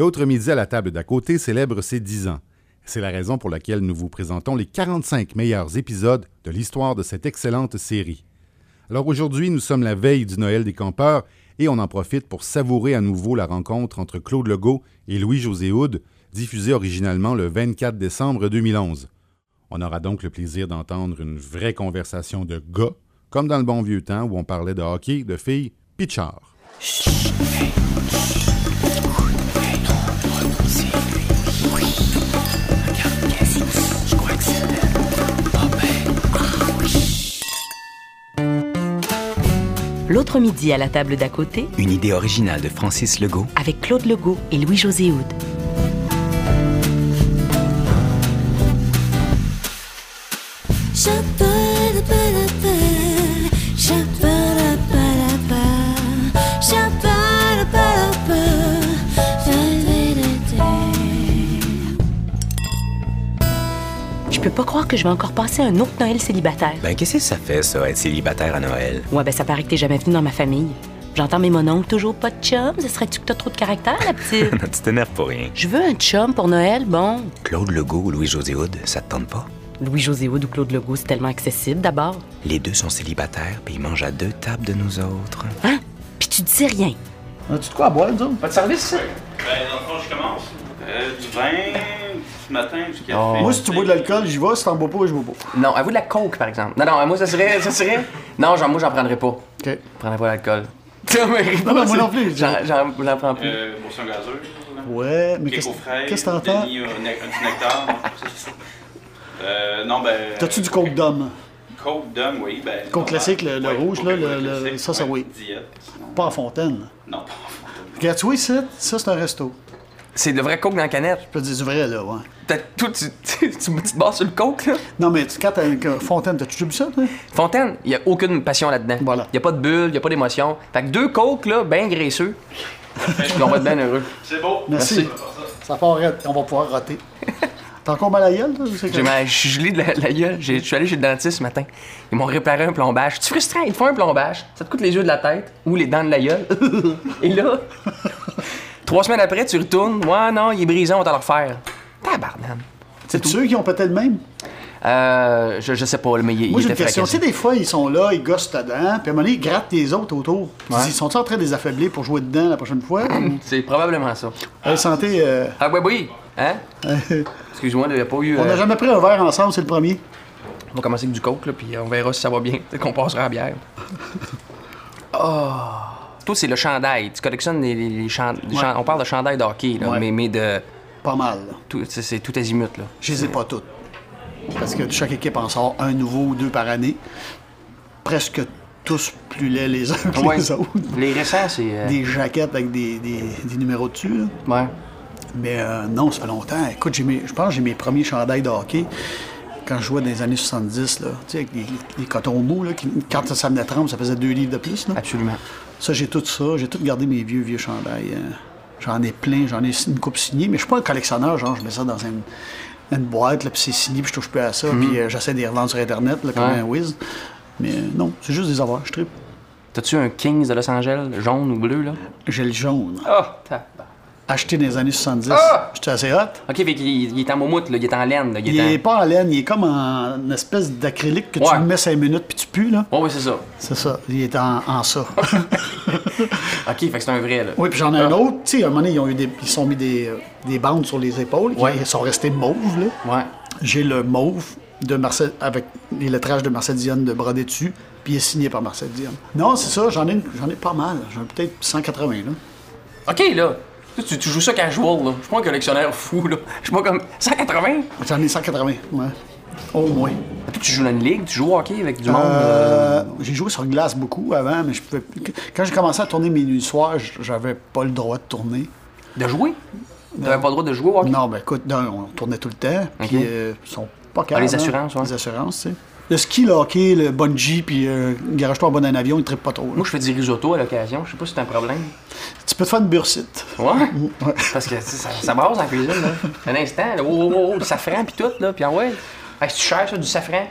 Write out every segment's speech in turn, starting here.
L'autre midi à la table d'à côté célèbre ses 10 ans. C'est la raison pour laquelle nous vous présentons les 45 meilleurs épisodes de l'histoire de cette excellente série. Alors aujourd'hui, nous sommes la veille du Noël des campeurs et on en profite pour savourer à nouveau la rencontre entre Claude Legault et Louis-José Houd, diffusée originalement le 24 décembre 2011. On aura donc le plaisir d'entendre une vraie conversation de gars, comme dans le bon vieux temps où on parlait de hockey, de filles, pitchard. L'autre midi à la table d'à côté, Une idée originale de Francis Legault. avec Claude Legault et Louis-José Houd. Je peux pas croire que je vais encore passer un autre Noël célibataire. Ben, qu'est-ce que ça fait, ça, être célibataire à Noël? Ouais, ben ça paraît que t'es jamais venu dans ma famille. J'entends mes mononcles toujours pas de chum. Ça serait-tu que t'as trop de caractère, la petite? tu t'énerves pour rien. Je veux un chum pour Noël, bon. Claude Legault ou Louis-José Hood, ça te tente pas? Louis-José Houd ou Claude Legault, c'est tellement accessible d'abord. Les deux sont célibataires, puis ils mangent à deux tables de nous autres. Hein? Puis tu dis rien. As-tu de quoi à boire, autres? Pas de service, ça? Ben, dans le fond, je commence. Euh, du vin, matin, du café. Moi, si tu bois de l'alcool, j'y vais. Si t'en bois pas, je bois pas. Non, à vous de la coke, par exemple. Non, non, moi, ça serait. Ça serait... Non, genre, moi, j'en prendrais pas. OK. Je prendrais pas l'alcool. Non, mais Non, moi non plus. J'en, prends plus. Euh, boisson gazeuse. là. Ouais, mais qu'est-ce que t'entends? Euh, un petit nectar. non, c'est ça. Euh, non, ben. T'as-tu du coke d'homme? Coke d'homme, oui. Ben, Coke classique, le- le Ouais, rouge, là, le- ça, ça, oui. Diète. sinon- Pas en fontaine. Non, pas en fontaine. Regarde, tu vois ça, c'est un resto. C'est de vrai coke dans la canette. Je peux te dire du vrai, là, ouais. T'as, toi, tu, tu, tu, tu te bases sur le coke, là? Non, mais tu- quand t'as une fontaine, t'as-tu déjà bu ça, toi? Fontaine, il y a aucune passion là-dedans. Voilà. Il y a pas de bulle, il y a pas d'émotion. Fait que deux cokes, là, bien graisseux. On va être bien heureux. C'est beau. Merci. Ça part raide, on va pouvoir roter. T'as encore mal à la gueule, c'est J'ai que- ma, je suis gelé de la, la gueule. J'ai- Je suis allé chez le dentiste ce matin. Ils m'ont réparé un plombage. Tu frustrant, ils te font un plombage. Ça te coûte les yeux de la tête ou les dents de la gueule. Et là, trois semaines après, tu retournes. Ouais, non, il est brisé, on va te le refaire. Tabarnane. C'est ceux qui ont peut-être le même? Euh, je, je sais pas, mais il, Moi, il j'ai était une question. Tu sais, des fois, ils sont là, ils gossent dedans, puis à un moment donné, ils grattent les autres autour. Puis Ils sont en train de les affaiblir pour jouer dedans la prochaine fois? ou- C'est probablement ça. Hey, santé, euh, Ah, ouais, oui. Hein? Excuse-moi, il n'y a pas eu. on n'a euh, jamais pris un verre ensemble, c'est le premier. On va commencer avec du coke, là, puis on verra si ça va bien. Peut-être qu'on passera à la bière. Oh! Toi, c'est le chandail. Tu collectionnes les, les- chan- chan- On parle de chandail de hockey, là, Ouais. mais, mais de. Pas mal, là. Tout, c'est, tout azimut, là. Je les ai pas toutes. Parce que chaque équipe en sort un nouveau ou deux par année. Presque tous plus laids les uns que Ouais. les autres. Les récents, c'est. euh, Des jaquettes avec des, des- des numéros dessus. là. Ouais. Mais euh, non, ça fait longtemps. Écoute, j'ai mes- je pense que j'ai mes premiers chandails de hockey quand je jouais dans les années 70. Là. Tu sais, avec les, les cotons mous. Là, qui- quand ça venait tremble, ça faisait deux livres de plus. Là. Absolument. Ça, j'ai tout ça. J'ai tout gardé mes vieux, vieux chandails. euh. J'en ai plein. J'en ai une coupe signée. Mais je suis pas un collectionneur. Genre, je mets ça dans une, une boîte, là, puis c'est signé, puis je touche plus à ça. Puis euh, j'essaie de les revendre sur Internet, là, comme. Ouais. un whiz. Mais euh, non, c'est juste des avoirs. Je tripe. T'as-tu un Kings de Los Angeles, jaune ou bleu, là? J'ai le jaune. Ah! Acheté dans les années 70. Ah! J'étais assez hot. Ok, fait qu'il il est en moumoute, là. Il est en laine, là. Il Il est est pas en laine, il est comme en une espèce d'acrylique que Ouais. tu mets 5 minutes puis tu pues, là. Oh, oui, c'est ça. C'est ça. Il est en, en ça. Ok, fait que c'est un vrai, là. oui, puis j'en ai un autre. Tu sais, à un moment donné, ils ont eu des, ils sont mis des, euh, des bandes sur les épaules qui Ouais. sont restés mauves, là. Ouais. J'ai le mauve de Marcel, avec les lettrages de Marcel Dionne de brodé dessus, puis il est signé par Marcel Dionne. Non, c'est ça, j'en ai, j'en ai pas mal. J'en ai peut-être 180, là. Ok, là. Tu, tu joues ça casual, là. Je suis pas un collectionneur fou, là. Je suis pas comme 180. J'en ai 180, ouais. Au moins. Tu joues dans une ligue, tu joues au hockey avec du monde. euh, Euh, j'ai joué sur glace beaucoup avant, mais je pouvais Quand j'ai commencé à tourner mes nuits soirs, j- j'avais pas le droit de tourner. De jouer? T'avais pas le droit de jouer au hockey? Non, ben écoute, non, on tournait tout le temps. Puis euh, ils sont pas Ah, capables. les assurances, ouais. Les assurances, tu sais. Le ski, le hockey, le bungee, puis euh, garage-toi en bon en avion, ils trippent pas trop. là. Moi, je fais du risotto à l'occasion. Je sais pas si c'est un problème. Tu peux te faire une bursite. Ouais? Ouais. Parce que tu ça, ça brasse en cuisine, là. Un instant, là. Oh, oh, oh, le safran, pis tout, là. Pis ah ouais. Hey, c'est cher, ça, du safran?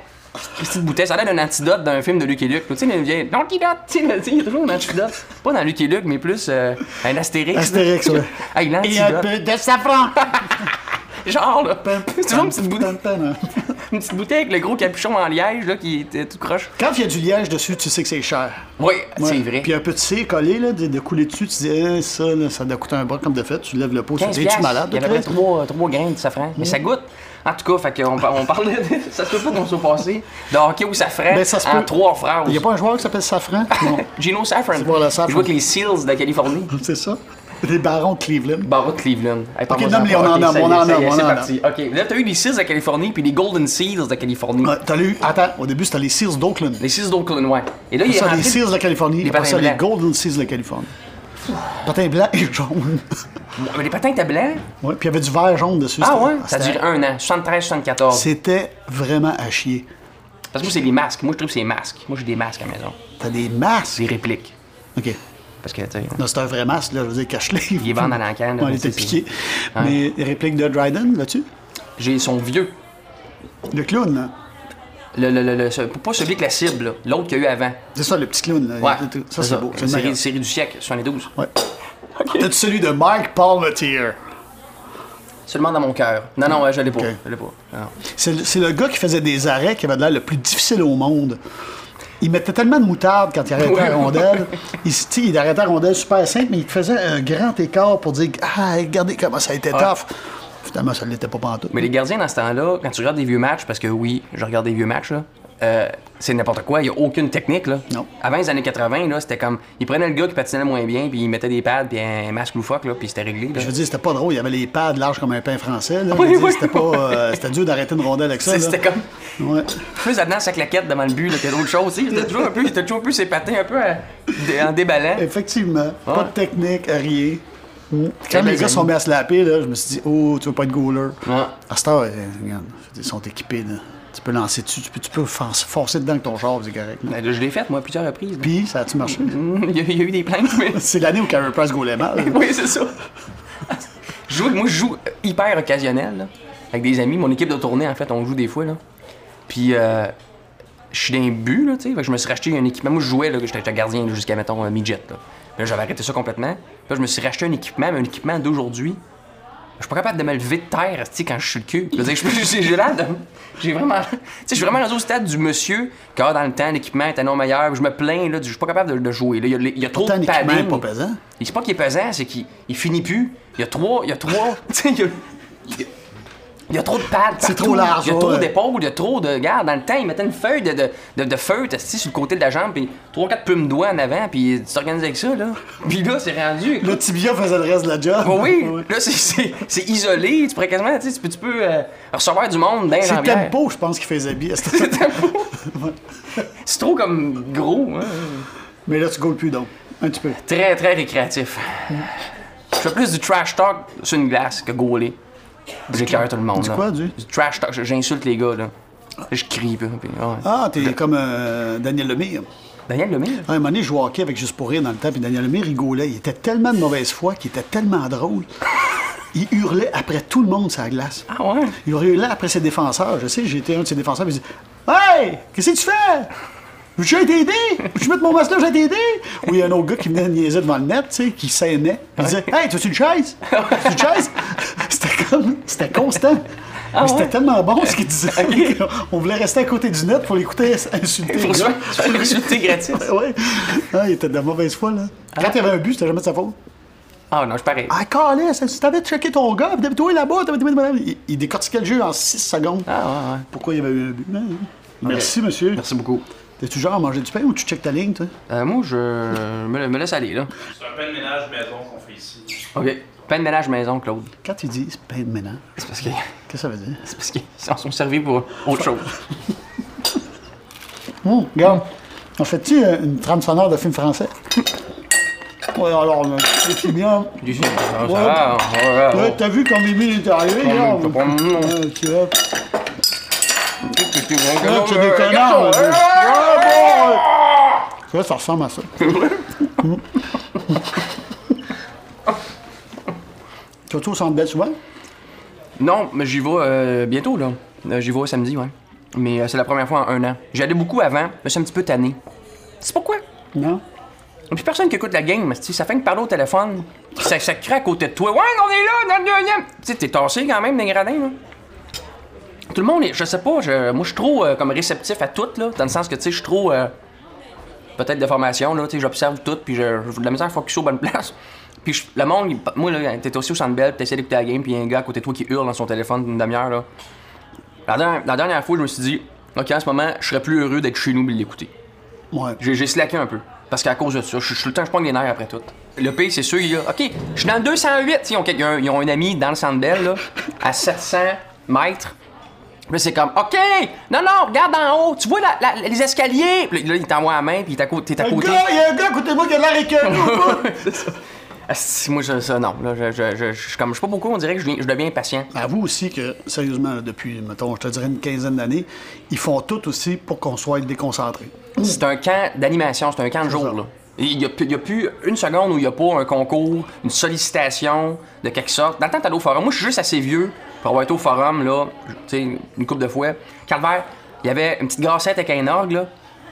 petite bouteille. Ça a l'air d'un antidote d'un film de Lucky Luke. Tu sais, une vieille. L'antidote! Tu sais, tu sais, il y a toujours un antidote. Pas dans Lucky Luke, mais plus euh, un Astérix. Astérix, ouais. Hey, Et un peu de safran. Genre, là. C'est toujours une petite, bouteille, hein. Une petite bouteille avec le gros capuchon en liège, là, qui était tout croche. Quand il y a du liège dessus, tu sais que c'est cher. Oui, c'est vrai. Puis un peu de cire collé, là, de, de couler dessus, tu dis, Eh, ça, là, ça doit coûter un bras comme de fait. Tu lèves le pot, tu 15 dis, piastres. malade? Il y avait trois, trois grains de safran. Mais ça goûte. En tout cas, fait qu'on par- on parlait de... Ça se peut pas qu'on soit passé de hockey au safran Ben, ça se en peut. trois phrases. Il n'y a pas un joueur qui s'appelle Safran? Non. Gino Safran. Safran. Il joue avec les Seals de Californie. c'est ça? Les barons de Cleveland. Barreau de Cleveland. Hey, parle-moi-en nomme-les, pas. on en Ok, nomme, y on en y nomme, on C'est parti. OK. Là, t'as eu les Seals de Californie puis les Golden Seals de Californie. Ouais, t'as lu, attends, au début, c'était les Seals d'Oakland. Les Seals d'Oakland, ouais. Et là, il est Ça, les. Seals de Californie. Les après ça, patins les. Golden Seals de Californie. Patins blancs et jaunes. Mais les patins étaient blancs. Ouais, puis il y avait du vert jaune dessus. Ah ouais? Ça a duré un an. 73-74. C'était vraiment à chier. Parce que moi, c'est les masques. Moi, je trouve que c'est les masques. Moi, j'ai des masques à la maison. T'as des masques? Des répliques. OK. Parce que. Non, c'est un vrai masque, là, je veux dire, cache-les. Il est vendu dans la canne, sais, était piqué. Mais réplique de Dryden, là-dessus? J'ai son vieux. Le clown, là. Le, le, le, le- ce- pas celui avec la cible, là. l'autre qu'il y a eu avant. C'est ça, le petit clown, là. Ouais, Ça, c'est beau. C'est le série, du siècle, 72. Ouais. T'as-tu celui de Mike Palmetier? Seulement dans mon cœur. Non, non, ouais, je l'ai pas. Ok. Je l'ai pas. Non. C'est le, c'est le gars qui faisait des arrêts qui avait l'air le plus difficile au monde. Il mettait tellement de moutarde quand il arrêtait Oui, la rondelle. Il, il arrêtait la rondelle super simple, mais il te faisait un grand écart pour dire Ah, regardez comment ça a été tough. Finalement, ça ne l'était pas pantoute. Mais les gardiens, dans ce temps-là, quand tu regardes des vieux matchs, parce que oui, je regarde des vieux matchs, là, euh, c'est n'importe quoi. Il n'y a aucune technique. Là. Non. Avant les années 80, là, c'était comme. Ils prenaient le gars qui patinait moins bien, puis ils mettaient des pads, puis un masque loufoque, là, puis c'était réglé. là. Je veux dire, c'était pas drôle. Il y avait les pads larges comme un pain français. Là. Oui, oui. C'était pas. euh, c'était dur d'arrêter une rondelle avec ça. C'était comme. Ouais. Plus là-dedans, sa claquette devant le but, là, que d'autres choses. C'était toujours un peu, c'était toujours un peu ses patins, un peu à- dé- en déballant. Effectivement. Pas de technique, rien. Quand Très les belles gars années. sont mis à se laper, là, je me suis dit, oh, tu veux pas être goaler. Ouais. À cette heure, euh, regarde, ils sont équipés. Là. Tu peux lancer dessus, tu peux, tu peux for- forcer dedans avec ton char, c'est correct. Ben, Je l'ai fait, moi, plusieurs reprises. Puis, ça a-tu marché? Il y, a, il y a eu des plaintes, mais. C'est l'année où Carey Price goalait mal. oui, c'est ça. Je joue- moi, je joue hyper occasionnel, là, avec des amis. Mon équipe de tournée, en fait, on joue des fois, là. Puis, euh, je suis dans un but, là, tu sais. Je me suis racheté un équipement. Moi, je jouais, là, j'étais gardien jusqu'à, mettons, un midget, là. Puis là, j'avais arrêté ça complètement. Puis là, je me suis racheté un équipement, mais un équipement d'aujourd'hui. Je suis pas capable de me lever de terre, tu sais, quand je suis le cul. J'ai l'air de. J'ai vraiment. Tu sais, je suis vraiment rendu au stade du monsieur, que ah, dans le temps, l'équipement était non meilleur. Je me plains, là, je suis pas capable de, de jouer. là. Il y a, il y a trop Pourtant, de l'équipement est padding. pas pesant. Et c'est pas qu'il est pesant, c'est qu'il il finit plus. Il y a trois. Il y a trois. tu sais, il y a. il y a- trop de pads. C'est trop large, Il y a trop d'épaules, il y a trop de. Regarde, dans le temps, ils mettaient une feuille de, de, de, de sur le côté de la jambe, puis trois, quatre plumes de doigts en avant, puis tu t'organises avec ça, là. Puis là, c'est rendu. Le tibia faisait le reste de la job. Oh oui, Ouais. là, c'est- isolé. Tu pourrais quasiment, tu sais, tu peux, tu peux euh, recevoir du monde les C'est. Tempo, je pense, qui faisait bien. C'est tempo. C'est trop comme gros. hein. Mais là, tu goals plus donc. Un petit peu. Très, très récréatif. Je fais plus du trash talk sur une glace que gauler. J'écœure tout le monde. Du là. quoi, du? trash talk. J'insulte les gars, là. Je crie, puis, puis, ouais. Ah, t'es comme euh, Daniel Lemire. Daniel Lemire? À un moment donné, je jouais hockey avec Juste pour rire dans le temps, puis Daniel Lemire rigolait. Il était tellement de mauvaise foi qu'il était tellement drôle. Il hurlait après tout le monde sur la glace. Ah ouais? Il hurlait après ses défenseurs. Je sais, été un de ses défenseurs, puis il dit Hey, qu'est-ce que tu fais J'ai t'aider Je mettre mon masque là, j'ai t'aider Ou il y a un autre gars qui venait niaiser devant le net, tu sais, qui saignait. Il disait Hey, tu veux une chaise? Tu une chaise C'était comme. C'était constant. Mais c'était ouais? tellement bon ce qu'il disait. On voulait rester à côté du net pour l'écouter insulter. Faut le se insulter gratis. Ouais. Ah, il était de mauvaise foi, là. Quand il y avait un but, c'était jamais de sa faute. Ah non, je pareil. Ah, calais, si t'avais checké ton gars, puis t'avais toi là-bas, t'avais- il, il décortiquait le jeu en 6 secondes. Ah ouais, ouais. Pourquoi il y avait eu un but? Ah, Merci, monsieur. Merci beaucoup. T'es-tu genre à manger du pain ou tu checkes ta ligne, toi? Euh, moi, je me, me laisse aller, là. C'est un pain de ménage maison qu'on fait ici. OK. Pain de ménage maison, Claude. Quand ils disent pain de ménage, C'est parce que- qu'est-ce que ça veut dire? c'est parce qu'ils s'en sont servis pour autre chose. Hum, regarde, on fait-tu euh, une trame sonore de film français? Ouais, alors, euh, c'est bien. Du film. Ça va, ouais, ouais, Ouais, ouais. t'as vu quand Mimi est arrivé, Oh, t'as pas. Ouais, tu vois. Tu Là, tu des connards. là. Ouais, bon, ouais. Tu vois, ça ressemble à ça. Tu vas au Centre Bell souvent? Non, mais j'y vais euh, bientôt, là. Euh, j'y vais samedi, ouais. Mais euh, c'est la première fois en un an. J'y allais beaucoup avant, mais je suis un petit peu tanné. C'est pourquoi? Non? Et puis personne qui écoute la game, mais ça fait que parler au téléphone, ça, ça crie à côté de toi. Ouais, on est là, dans le deuxième. Tu sais, t'es tassé quand même, des gradins, là. Tout le monde est, je sais pas, je- moi je suis trop comme réceptif à tout, là, dans le sens que, tu sais, je suis trop. Peut-être de formation, là, tu sais, j'observe tout, puis je j'ai de la misère à focus aux bonnes places. Puis je- le monde, il- moi, là, t'es aussi au centre belle, t'essaies d'écouter la game, puis il y a un gars à côté de toi qui hurle dans son téléphone d'une demi-heure, là. La dernière, la dernière fois, je me suis dit, OK, en ce moment, je serais plus heureux d'être chez nous et de l'écouter. Ouais. J'ai slacké un peu. Parce qu'à cause de ça, je je suis tout le temps, je prends les nerfs après tout. Le pays, c'est sûr, il y a. OK, je suis dans le 208. Ils ont, quel- ils ont un- ils ont un ami dans le centre Bell, là, à 700 mètres. Puis c'est comme, OK, non, non, regarde en haut, tu vois la- la- les escaliers. Puis là, il t'envoie la main, puis. T'es à côté. il y a un gars à côté de moi qui a l'air écœuré? Ah, si, moi, je, ça, non. Là, je, je, je, je, suis comme, je sais pas pourquoi, on dirait que je, je deviens impatient. Avoue aussi que, sérieusement, là, depuis, mettons, je te dirais une quinzaine d'années, ils font tout aussi pour qu'on soit déconcentré. C'est un camp d'animation, c'est un camp de jour. ça. Là. Il n'y a, plus- a une seconde où il n'y a pas un concours, une sollicitation de quelque sorte. Dans le temps, t'allais au forum. Moi, je suis juste assez vieux pour avoir été au forum, là, tu sais, une couple de fois. Calvaire, il y avait une petite grassette avec un orgue, là.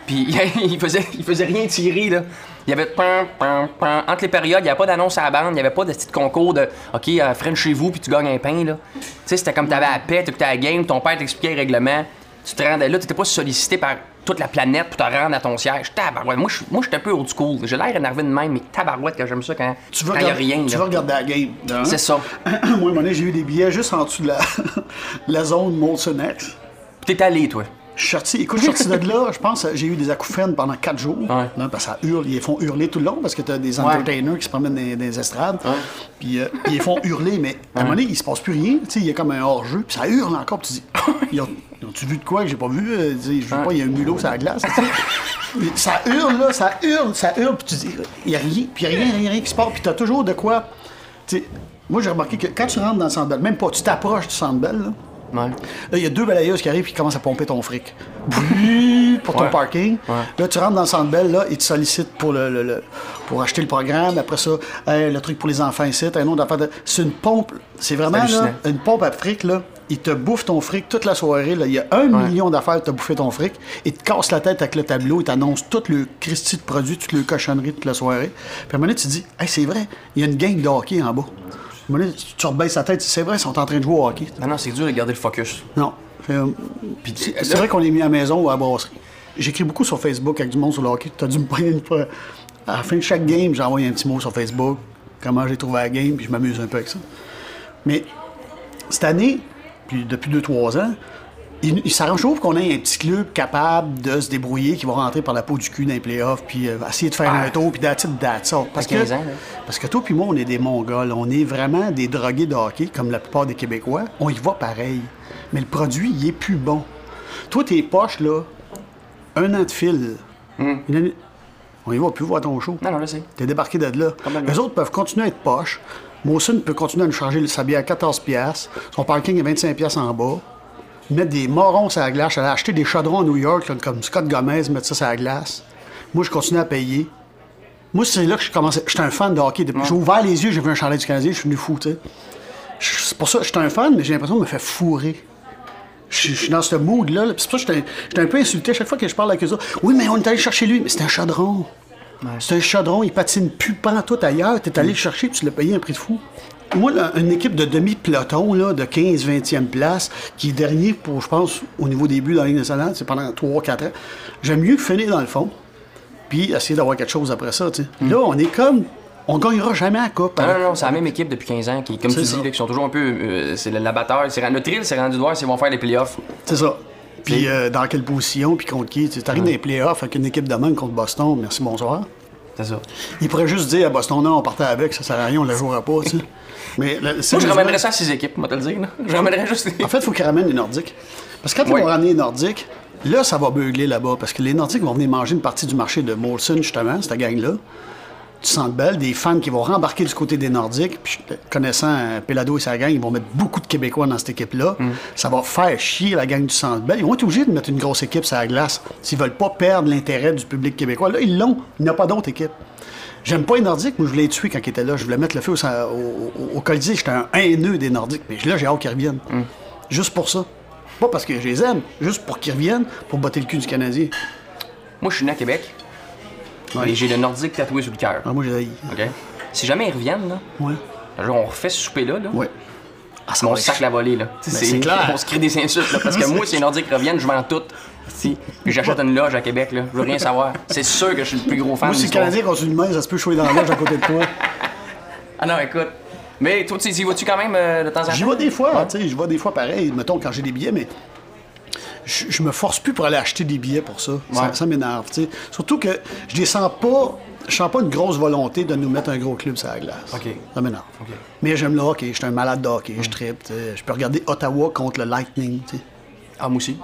Puis il faisait, il faisait rien tirer, là. Il y avait pam, pam, pam. Entre les périodes, il n'y avait pas d'annonce à la bande, il n'y avait pas de petit concours de OK, euh, French chez vous, puis tu gagnes un pain, là. Tu sais, c'était comme t'avais la paix, t'écoutais la game, ton père t'expliquait les règlements. Tu te rendais là, t'étais pas sollicité par toute la planète pour te rendre à ton siège. Tabarouette. Moi, je moi, je suis un peu old school. J'ai l'air énervé de même, mais tabarouette que j'aime ça quand Tu veux, quand y a regarder, rien. tu là. veux regarder la game. hein? C'est ça. Moi, à un moment donné, j'ai eu des billets juste en dessous de la, la zone Molson X. T'es allé, toi? Je suis sorti, écoute, je suis sorti de là, je pense, j'ai eu des acouphènes pendant quatre jours. Ouais. Là, parce que ça hurle, ils font hurler tout le long parce que t'as des entertainers qui se promènent dans, dans les estrades. Puis euh, ils les font hurler, mais à un moment donné, il se passe plus rien. Tu il y a comme un hors-jeu, puis ça hurle encore, puis tu dis, ils ont- ils ont-tu vu de quoi que j'ai pas vu? Euh, tu sais, je veux pas, il y a un mulot sur la glace. tu ça hurle, là, ça hurle, ça hurle, puis tu dis, il y a rien, puis il y a rien, rien, rien qui se passe, puis t'as toujours de quoi. Tu moi, j'ai remarqué que quand tu rentres dans le centre même pas, tu t'approches du centre Bell, là, Ouais. Là, il y a deux balayeuses qui arrivent et qui commencent à pomper ton fric. Pour ton Ouais. parking. Ouais. Là, tu rentres dans le centre belle, là, ils te sollicitent pour, le, le- le- pour acheter le programme. Après ça, hey, le truc pour les enfants ici, un autre affaire de... C'est une pompe. C'est vraiment là, une pompe à fric, là. Ils te bouffent ton fric toute la soirée. Là. Il y a un million d'affaires as bouffé ton fric. Ils te cassent la tête avec le tableau. Ils t'annoncent tout le Christy de produits, toute le cochonnerie toute la soirée. Puis à un moment donné, tu te dis, hey, c'est vrai, il y a une gang de hockey en bas. Tu tu rebaisses la tête, c'est vrai, ils sont en train de jouer au hockey. Non, non, c'est dur de garder le focus. Non. Euh, c'est vrai qu'on est mis à la maison ou à la brasserie. J'écris beaucoup sur Facebook avec du monde sur le hockey. T'as dû me poigner une fois. À la fin de chaque game, j'envoie un petit mot sur Facebook, comment j'ai trouvé la game, puis je m'amuse un peu avec ça. Mais cette année, puis depuis 2-3 ans, il, il s'arrange toujours qu'on ait un petit club capable de se débrouiller, qui va rentrer par la peau du cul dans les playoffs, puis euh, essayer de faire Ah. un tour, puis that's it, that's all. Parce À 15 que, ans, parce que toi puis moi, on est des Mongols. On est vraiment des drogués de hockey, comme la plupart des Québécois. On y va pareil. Mais le produit, il est plus bon. Toi, tes poches, là, un an de fil. Année- On y va plus voir ton show. Non, non. T'es débarqué de là. Les autres peuvent continuer à être poches. Molson peut continuer à nous charger le sablier à 14$. piastres. Son parking est 25$ piastres en bas. Mettre des morons sur la glace. J'allais acheter des chaudrons à New York, là, comme Scott Gomez, mettre ça sur la glace. Moi, je continue à payer. Moi, c'est là que je commençais. J'étais un fan de hockey. Depuis- J'ai ouvert les yeux, j'ai vu un chandail du Canadien, je suis venu fou, tu sais. Je- C'est pour ça que j'étais un fan, mais j'ai l'impression de me faire fourrer. Je suis dans ce mood-là. là. C'est pour ça que j'étais j'étais un peu insulté à chaque fois que je parle avec eux autres. Oui, mais on est allé chercher lui. Mais c'est un chaudron. C'est un chaudron, il patine plus tout ailleurs. T'es allé le chercher, puis tu l'as payé un prix de fou. Moi, là, une équipe de demi-peloton, de 15-20e place, qui est dernier pour, je pense, au niveau des buts dans la Ligue nationale, c'est pendant 3-4 ans. J'aime mieux finir dans le fond, puis essayer d'avoir quelque chose après ça, sais. Là, on est comme... On gagnera jamais la coupe. Non, non, non, c'est la même équipe depuis 15 ans qui, comme tu dis, là, qui sont toujours un peu. euh, c'est le- la batteur. c'est rendu- Le thrill, c'est rendu de voir s'ils vont faire les playoffs. C'est ça. Puis euh, dans quelle position, puis contre qui. Tu arrives dans les playoffs avec une équipe de même contre Boston, merci, bonsoir. C'est ça. Il pourrait juste dire à Boston, non, on partait avec, ça sert à rien, on ne la jouera pas, tu sais. Mais Moi, je ramènerais ça à 6 équipes, moi, te le dire. là. Je ramènerais juste. En fait, il faut qu'ils ramènent les Nordiques. Parce que quand Oui. ils vont ramener les Nordiques, là, ça va beugler là-bas. Parce que les Nordiques vont venir manger une partie du marché de Molson, justement, cette gang-là. Du Centre Bell, des fans qui vont rembarquer du côté des Nordiques. Puis, connaissant euh, Pelado et sa gang, ils vont mettre beaucoup de Québécois dans cette équipe-là. Mm. Ça va faire chier la gang du Centre Bell. Ils vont être obligés de mettre une grosse équipe sur la glace s'ils veulent pas perdre l'intérêt du public québécois. Là, ils l'ont. Il n'y a pas d'autre équipe. J'aime pas les Nordiques. Moi, je voulais les tuer quand ils étaient là. Je voulais mettre le feu au, au. J'étais un haineux des Nordiques. Mais là, j'ai hâte qu'ils reviennent. Mm. Juste pour ça. Pas parce que je les aime, juste pour qu'ils reviennent, pour botter le cul du Canadien. Moi, je suis né à Québec. Ouais. Et j'ai le nordique tatoué sur le cœur. Ah, moi, j'ai. OK? Si jamais ils reviennent, là, Ouais. genre, on refait ce souper-là, là. Ouais. Ah, ça on va sac la volée, là. C'est clair. On se crée des insultes, là. Parce que moi, si les Nordiques reviennent, je vends tout. Si. Puis j'achète une loge à Québec, là. Je veux rien savoir. C'est sûr que je suis le plus gros fan Moi, si le. Canadien continue de même, ça se peut jouer dans la loge à côté de toi. Ah non, écoute. Mais toi, tu y vas-tu quand même euh, de temps en temps? J'y vais des fois, tu sais, j'y vais des fois pareil, mettons quand j'ai des billets, mais je, je me force plus pour aller acheter des billets pour ça. Ça, Ouais. ça m'énerve. Surtout que je les sens pas, je sens pas une grosse volonté de nous mettre un gros club sur la glace. Ça m'énerve. Mais j'aime le hockey, je suis un malade de hockey, Mm. je tripe. Je peux regarder Ottawa contre le Lightning, tu sais. Ah, moi aussi.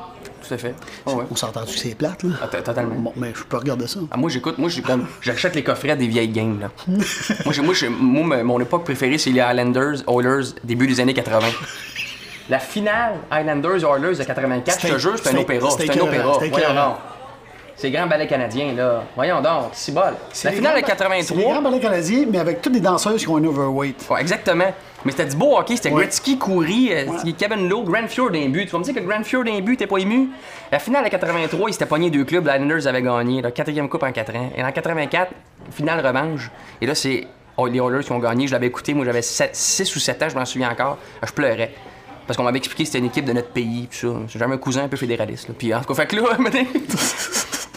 Tout à fait. Ah ouais. On s'entend que c'est plate, là? Ah, totalement. Bon, mais je peux regarder ça. Ah, moi, j'écoute, moi, j'achète les coffrets des vieilles games, là. moi, moi, mon époque préférée, c'est les Highlanders, Oilers, début des années 80. La finale Highlanders Oilers de 84, je te jure, c'est un opéra. C'est un opéra. C'est grand ballet canadien, là. Voyons donc, c'est bol. La finale de grands- C'est les 83. grands ballets canadiens, mais avec toutes les danseuses qui ont un overweight. Ouais, exactement. Mais c'était du beau hockey, c'était Ouais. Gretzky, Coury, euh, Kevin Lowe, Grand Fjord d'un but. Tu vas me dire que Grand Fjord d'un but, t'es pas ému? La finale de 83, ils s'étaient pognés deux clubs, les Islanders avaient gagné, la quatrième coupe en 4 ans. Et en 84, finale revanche. Et là, c'est les Oilers qui ont gagné. Je l'avais écouté, moi j'avais 6 ou 7 ans, je m'en souviens encore. Je pleurais. Parce qu'on m'avait expliqué que c'était une équipe de notre pays, puis ça. J'avais un cousin un peu fédéraliste. Là. Puis en tout cas, fait que là, maintenant-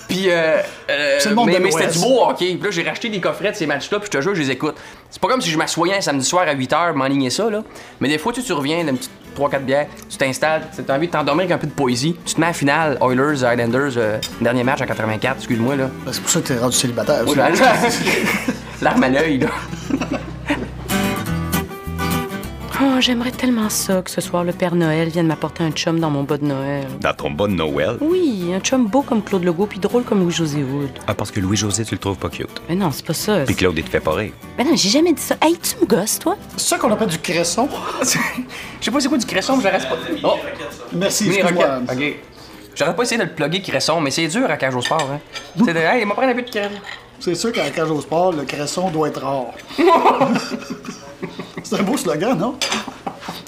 Puis, euh, euh, C'est le monde mais, mais c'était l'Ouest. du beau hockey. Puis là, j'ai racheté des coffrets de ces matchs-là, puis je te jure, je les écoute. C'est pas comme si je m'assoyais un samedi soir à 8h, m'enlignais ça, là. Mais des fois, tu, tu reviens d'une petite 3-4 bières, tu t'installes, tu as envie de t'endormir avec un peu de poésie. Tu te mets à la finale, Oilers, Islanders, euh, dernier match en 84, excuse-moi, là. Ben, C'est pour ça que t'es rendu célibataire. Ça. j'ai- L'arme à l'œil, là. Oh, j'aimerais tellement ça que ce soir le Père Noël vienne m'apporter un chum dans mon bas de Noël. Dans ton bas de Noël? Oui, un chum beau comme Claude Legault puis drôle comme Louis-José Wood. Ah, parce que Louis-José, tu le trouves pas cute. Mais non, c'est pas ça. Puis Claude, il te fait pas rire. Mais non, j'ai jamais dit ça. Hey, tu me gosses, toi? C'est ça qu'on appelle du cresson? Je sais pas c'est quoi du cresson, mais je reste pas. Oh, Merci, excuse-moi. Ok. J'aurais pas essayé de le plugger cresson, mais c'est dur à cage au sport, hein. C'est de, hey, il m'a pris un peu de cresson. C'est sûr qu'à cage au sport, le cresson doit être rare. C'est un beau slogan, non?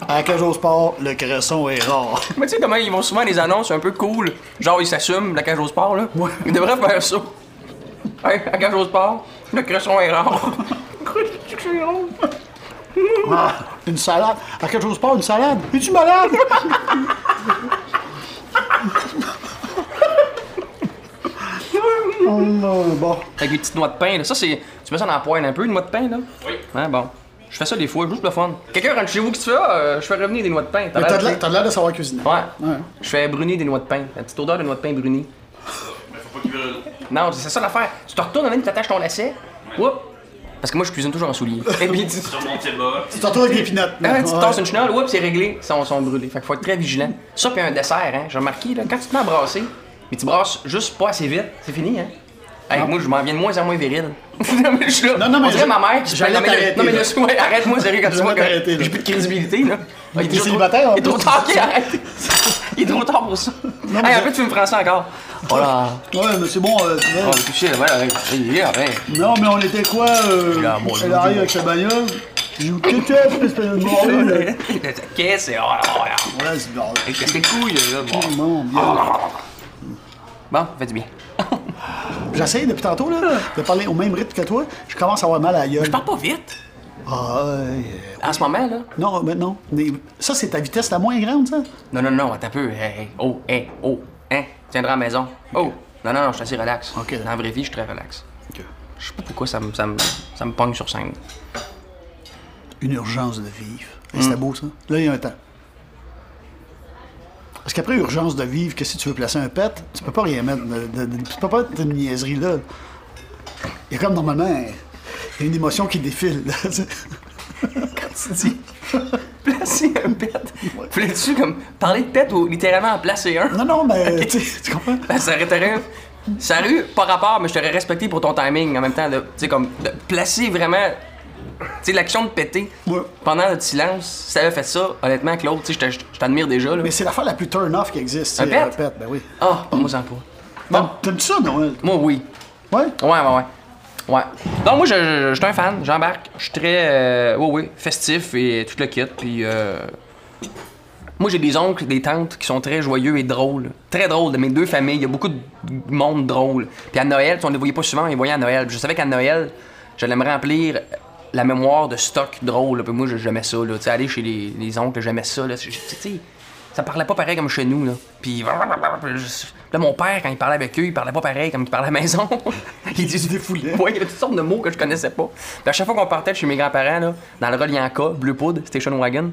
À la cage au sport, le cresson est rare. Mais tu sais comment ils vont souvent les annonces un peu cool? Genre ils s'assument la cage au sport là. Ouais. Ils devraient faire ça. Hey, la cage au sport, le cresson est rare. Ah, une salade. À la cage au sport, une salade. Es-tu malade? Oh, bon. Avec des petites noix de pain là. Ça c'est. Tu mets ça dans la poêle un peu, une noix de pain là? Oui. Hein, bon. Je fais ça des fois, juste pour le fun. Quelqu'un rentre chez vous, qu'est-ce que tu fais? Ah, euh, je fais revenir des noix de pain. Mais l'air T'as de- de l'air- t'as de savoir cuisiner. Ouais. Ouais. Je fais brunir des noix de pain. La petite odeur de noix de pain brunie. Mais faut pas qu'il. Non, c'est ça l'affaire. Tu te retournes, même, tu attaches ton lacet. Oups. Parce que moi, je cuisine toujours en souliers. Et puis, tu. Tu t'entoures avec des pinottes. Ah, tu te Ouais. tasses une chenille, oups, c'est réglé, ils sont, sont brûlés. Fait qu'il faut être très vigilant. Ça, puis un dessert, hein. J'ai remarqué, là, quand tu te mets à brasser, mais tu brasses juste pas assez vite, c'est fini, hein. Hey, moi, je m'en viens de moins en moins viril. non, mais je suis là. Non, non, mais On dirait je- ma mère qui se. Non, mais Non, mais là. ouais, arrête-moi, sérieux, quand tu vois j'ai plus de crédibilité, là. Il est célibataire, Il est trop tard, arrête. Il est trop tard pour ça. mais Hey, un peu de film français encore. Voilà. Ouais, mais c'est bon. euh, tu. Oh, là, ouais, ouais. Non, mais on était quoi? Euh, Là, bon, elle le- arrive avec sa bagnole. J'ai dit, qu'est-ce que tu fais, espèce de? Qu'est-ce que c'est? Oh, là, là. Ouais, c'est bon. Qu'est-ce que couilles, là? Bon. Bon, bien. Bon, fait du bien. J'essaye depuis tantôt là, de parler au même rythme que toi. Je commence à avoir mal à la gueule. Je parle pas vite. Ah, ouais. En ce moment, là? Non, mais non. Ça, c'est ta vitesse la moins grande, ça? Non, non, non, attends un peu. Hey, hey, oh, hey, oh, hein, tu viendras à la maison. Oh, non, non, non, je suis assez relax. Ok. Dans la vraie vie, je suis très relax. Ok. Je sais pas pourquoi ça me, ça me, ça me pogne sur scène. Une urgence de vivre. Et C'était beau, ça. Là, il y a un temps. Parce qu'après urgence de vivre, que si tu veux placer un pet, tu peux pas rien mettre. De, de- tu peux pas mettre une niaiserie là. Il y a comme normalement il y a une émotion qui défile. là, tu. Tu dis, placer un pet. Voulais-tu comme parler de pet ou littéralement en placer un? non, non, mais tu sais, tu comprends? Ben, ça aurait eu pas rapport, mais je t'aurais respecté pour ton timing en même temps. Tu sais, comme, de placer vraiment. Sais, l'action de péter Ouais. pendant notre silence. Si t'avais fait ça, honnêtement, Claude, je t'admire déjà, là. Mais c'est l'affaire la plus turn-off qui existe. Un pet? Un pet, ben oui. Ah, pas moi, ça pas. Bon. T'aimes ça, Noël? Moi, oui. Ouais? Ouais, ouais, ouais. Ouais. Non, moi, je, je, je suis un fan, j'embarque. Je suis très, euh, oui, oui, festif et tout le kit. Puis, euh, Moi, j'ai des oncles, des tantes qui sont très joyeux et drôles. Très drôles de mes deux familles. Il y a beaucoup de monde drôle. Puis à Noël, on ne les voyait pas souvent, on les voyait à Noël. Puis je savais qu'à Noël, j'allais me remplir la mémoire de stock drôle. Puis moi, j'aimais ça. Là. Tu sais, aller chez les, les oncles, j'aimais ça. Là. Tu sais, ça parlait pas pareil comme chez nous. Là. Puis là, mon père, quand il parlait avec eux, il parlait pas pareil comme il parlait à la maison. il disait des foulées. Ouais, il y avait toutes sortes de mots que je connaissais pas. Puis à chaque fois qu'on partait chez mes grands-parents, là, dans le reliant Blue Pood, Station Wagon,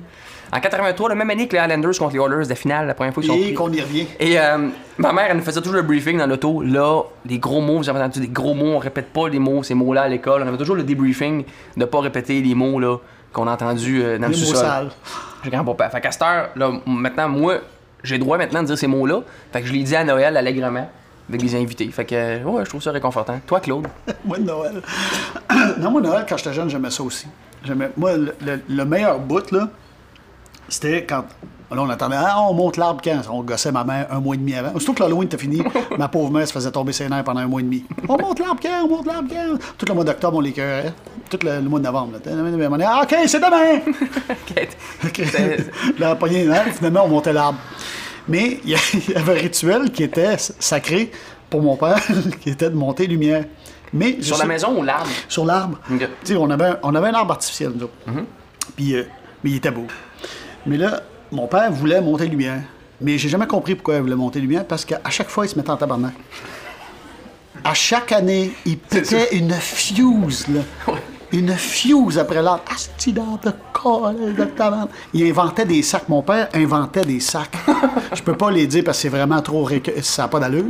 en 83, la même année que les Highlanders contre les Oilers de finale, la première fois qu'ils sont Et pris. qu'on y revient. Et euh, ma mère, elle nous faisait toujours le briefing dans l'auto. Là, des gros mots, vous avez entendu des gros mots, on répète pas les mots, ces mots-là à l'école. On avait toujours le débriefing de pas répéter les mots là, qu'on a entendus euh, dans Les le mots sous-sol. sales. J'ai grand-papa. Fait qu'à cette heure, là, maintenant, moi, j'ai le droit maintenant de dire ces mots-là. Fait que je les dis à Noël allègrement avec les invités. Fait que, euh, ouais, je trouve ça réconfortant. Toi, Claude? Moi, Noël. non, moi, Noël, quand j'étais jeune, j'aimais ça aussi. J'aimais... Moi, le, le- le meilleur bout, là, c'était quand. Là, on attendait, ah, on monte l'arbre quand? On gossait ma mère un mois et demi avant. Surtout que l'Halloween était fini, ma pauvre mère se faisait tomber ses nerfs pendant un mois et demi. On monte l'arbre quand? On monte l'arbre quand? Tout le mois d'octobre, on l'écœurait. Tout le, le mois de novembre. Là. On dit, ah, OK, c'est demain! OK. Pognait les nerfs, finalement, on montait l'arbre. Mais il y avait un rituel qui était sacré pour mon père, qui était de monter lumière. Mais Sur la sais- maison ou l'arbre? sur l'arbre. Ok. Tu sais, on avait, un- on avait un arbre artificiel, nous autres. Mhm. Puis, euh, mais il était beau. Mais là, mon père voulait monter lumière. Mais j'ai jamais compris pourquoi il voulait monter lumière, parce qu'à chaque fois, il se mettait en tabarnak. À chaque année, il pétait une fuse, là. Une fuse après l'autre. Asti dans de colle, de tabarnak. Il inventait des sacs. Mon père inventait des sacs. Je peux pas les dire parce que c'est vraiment trop... récu- Ça n'a pas d'allure.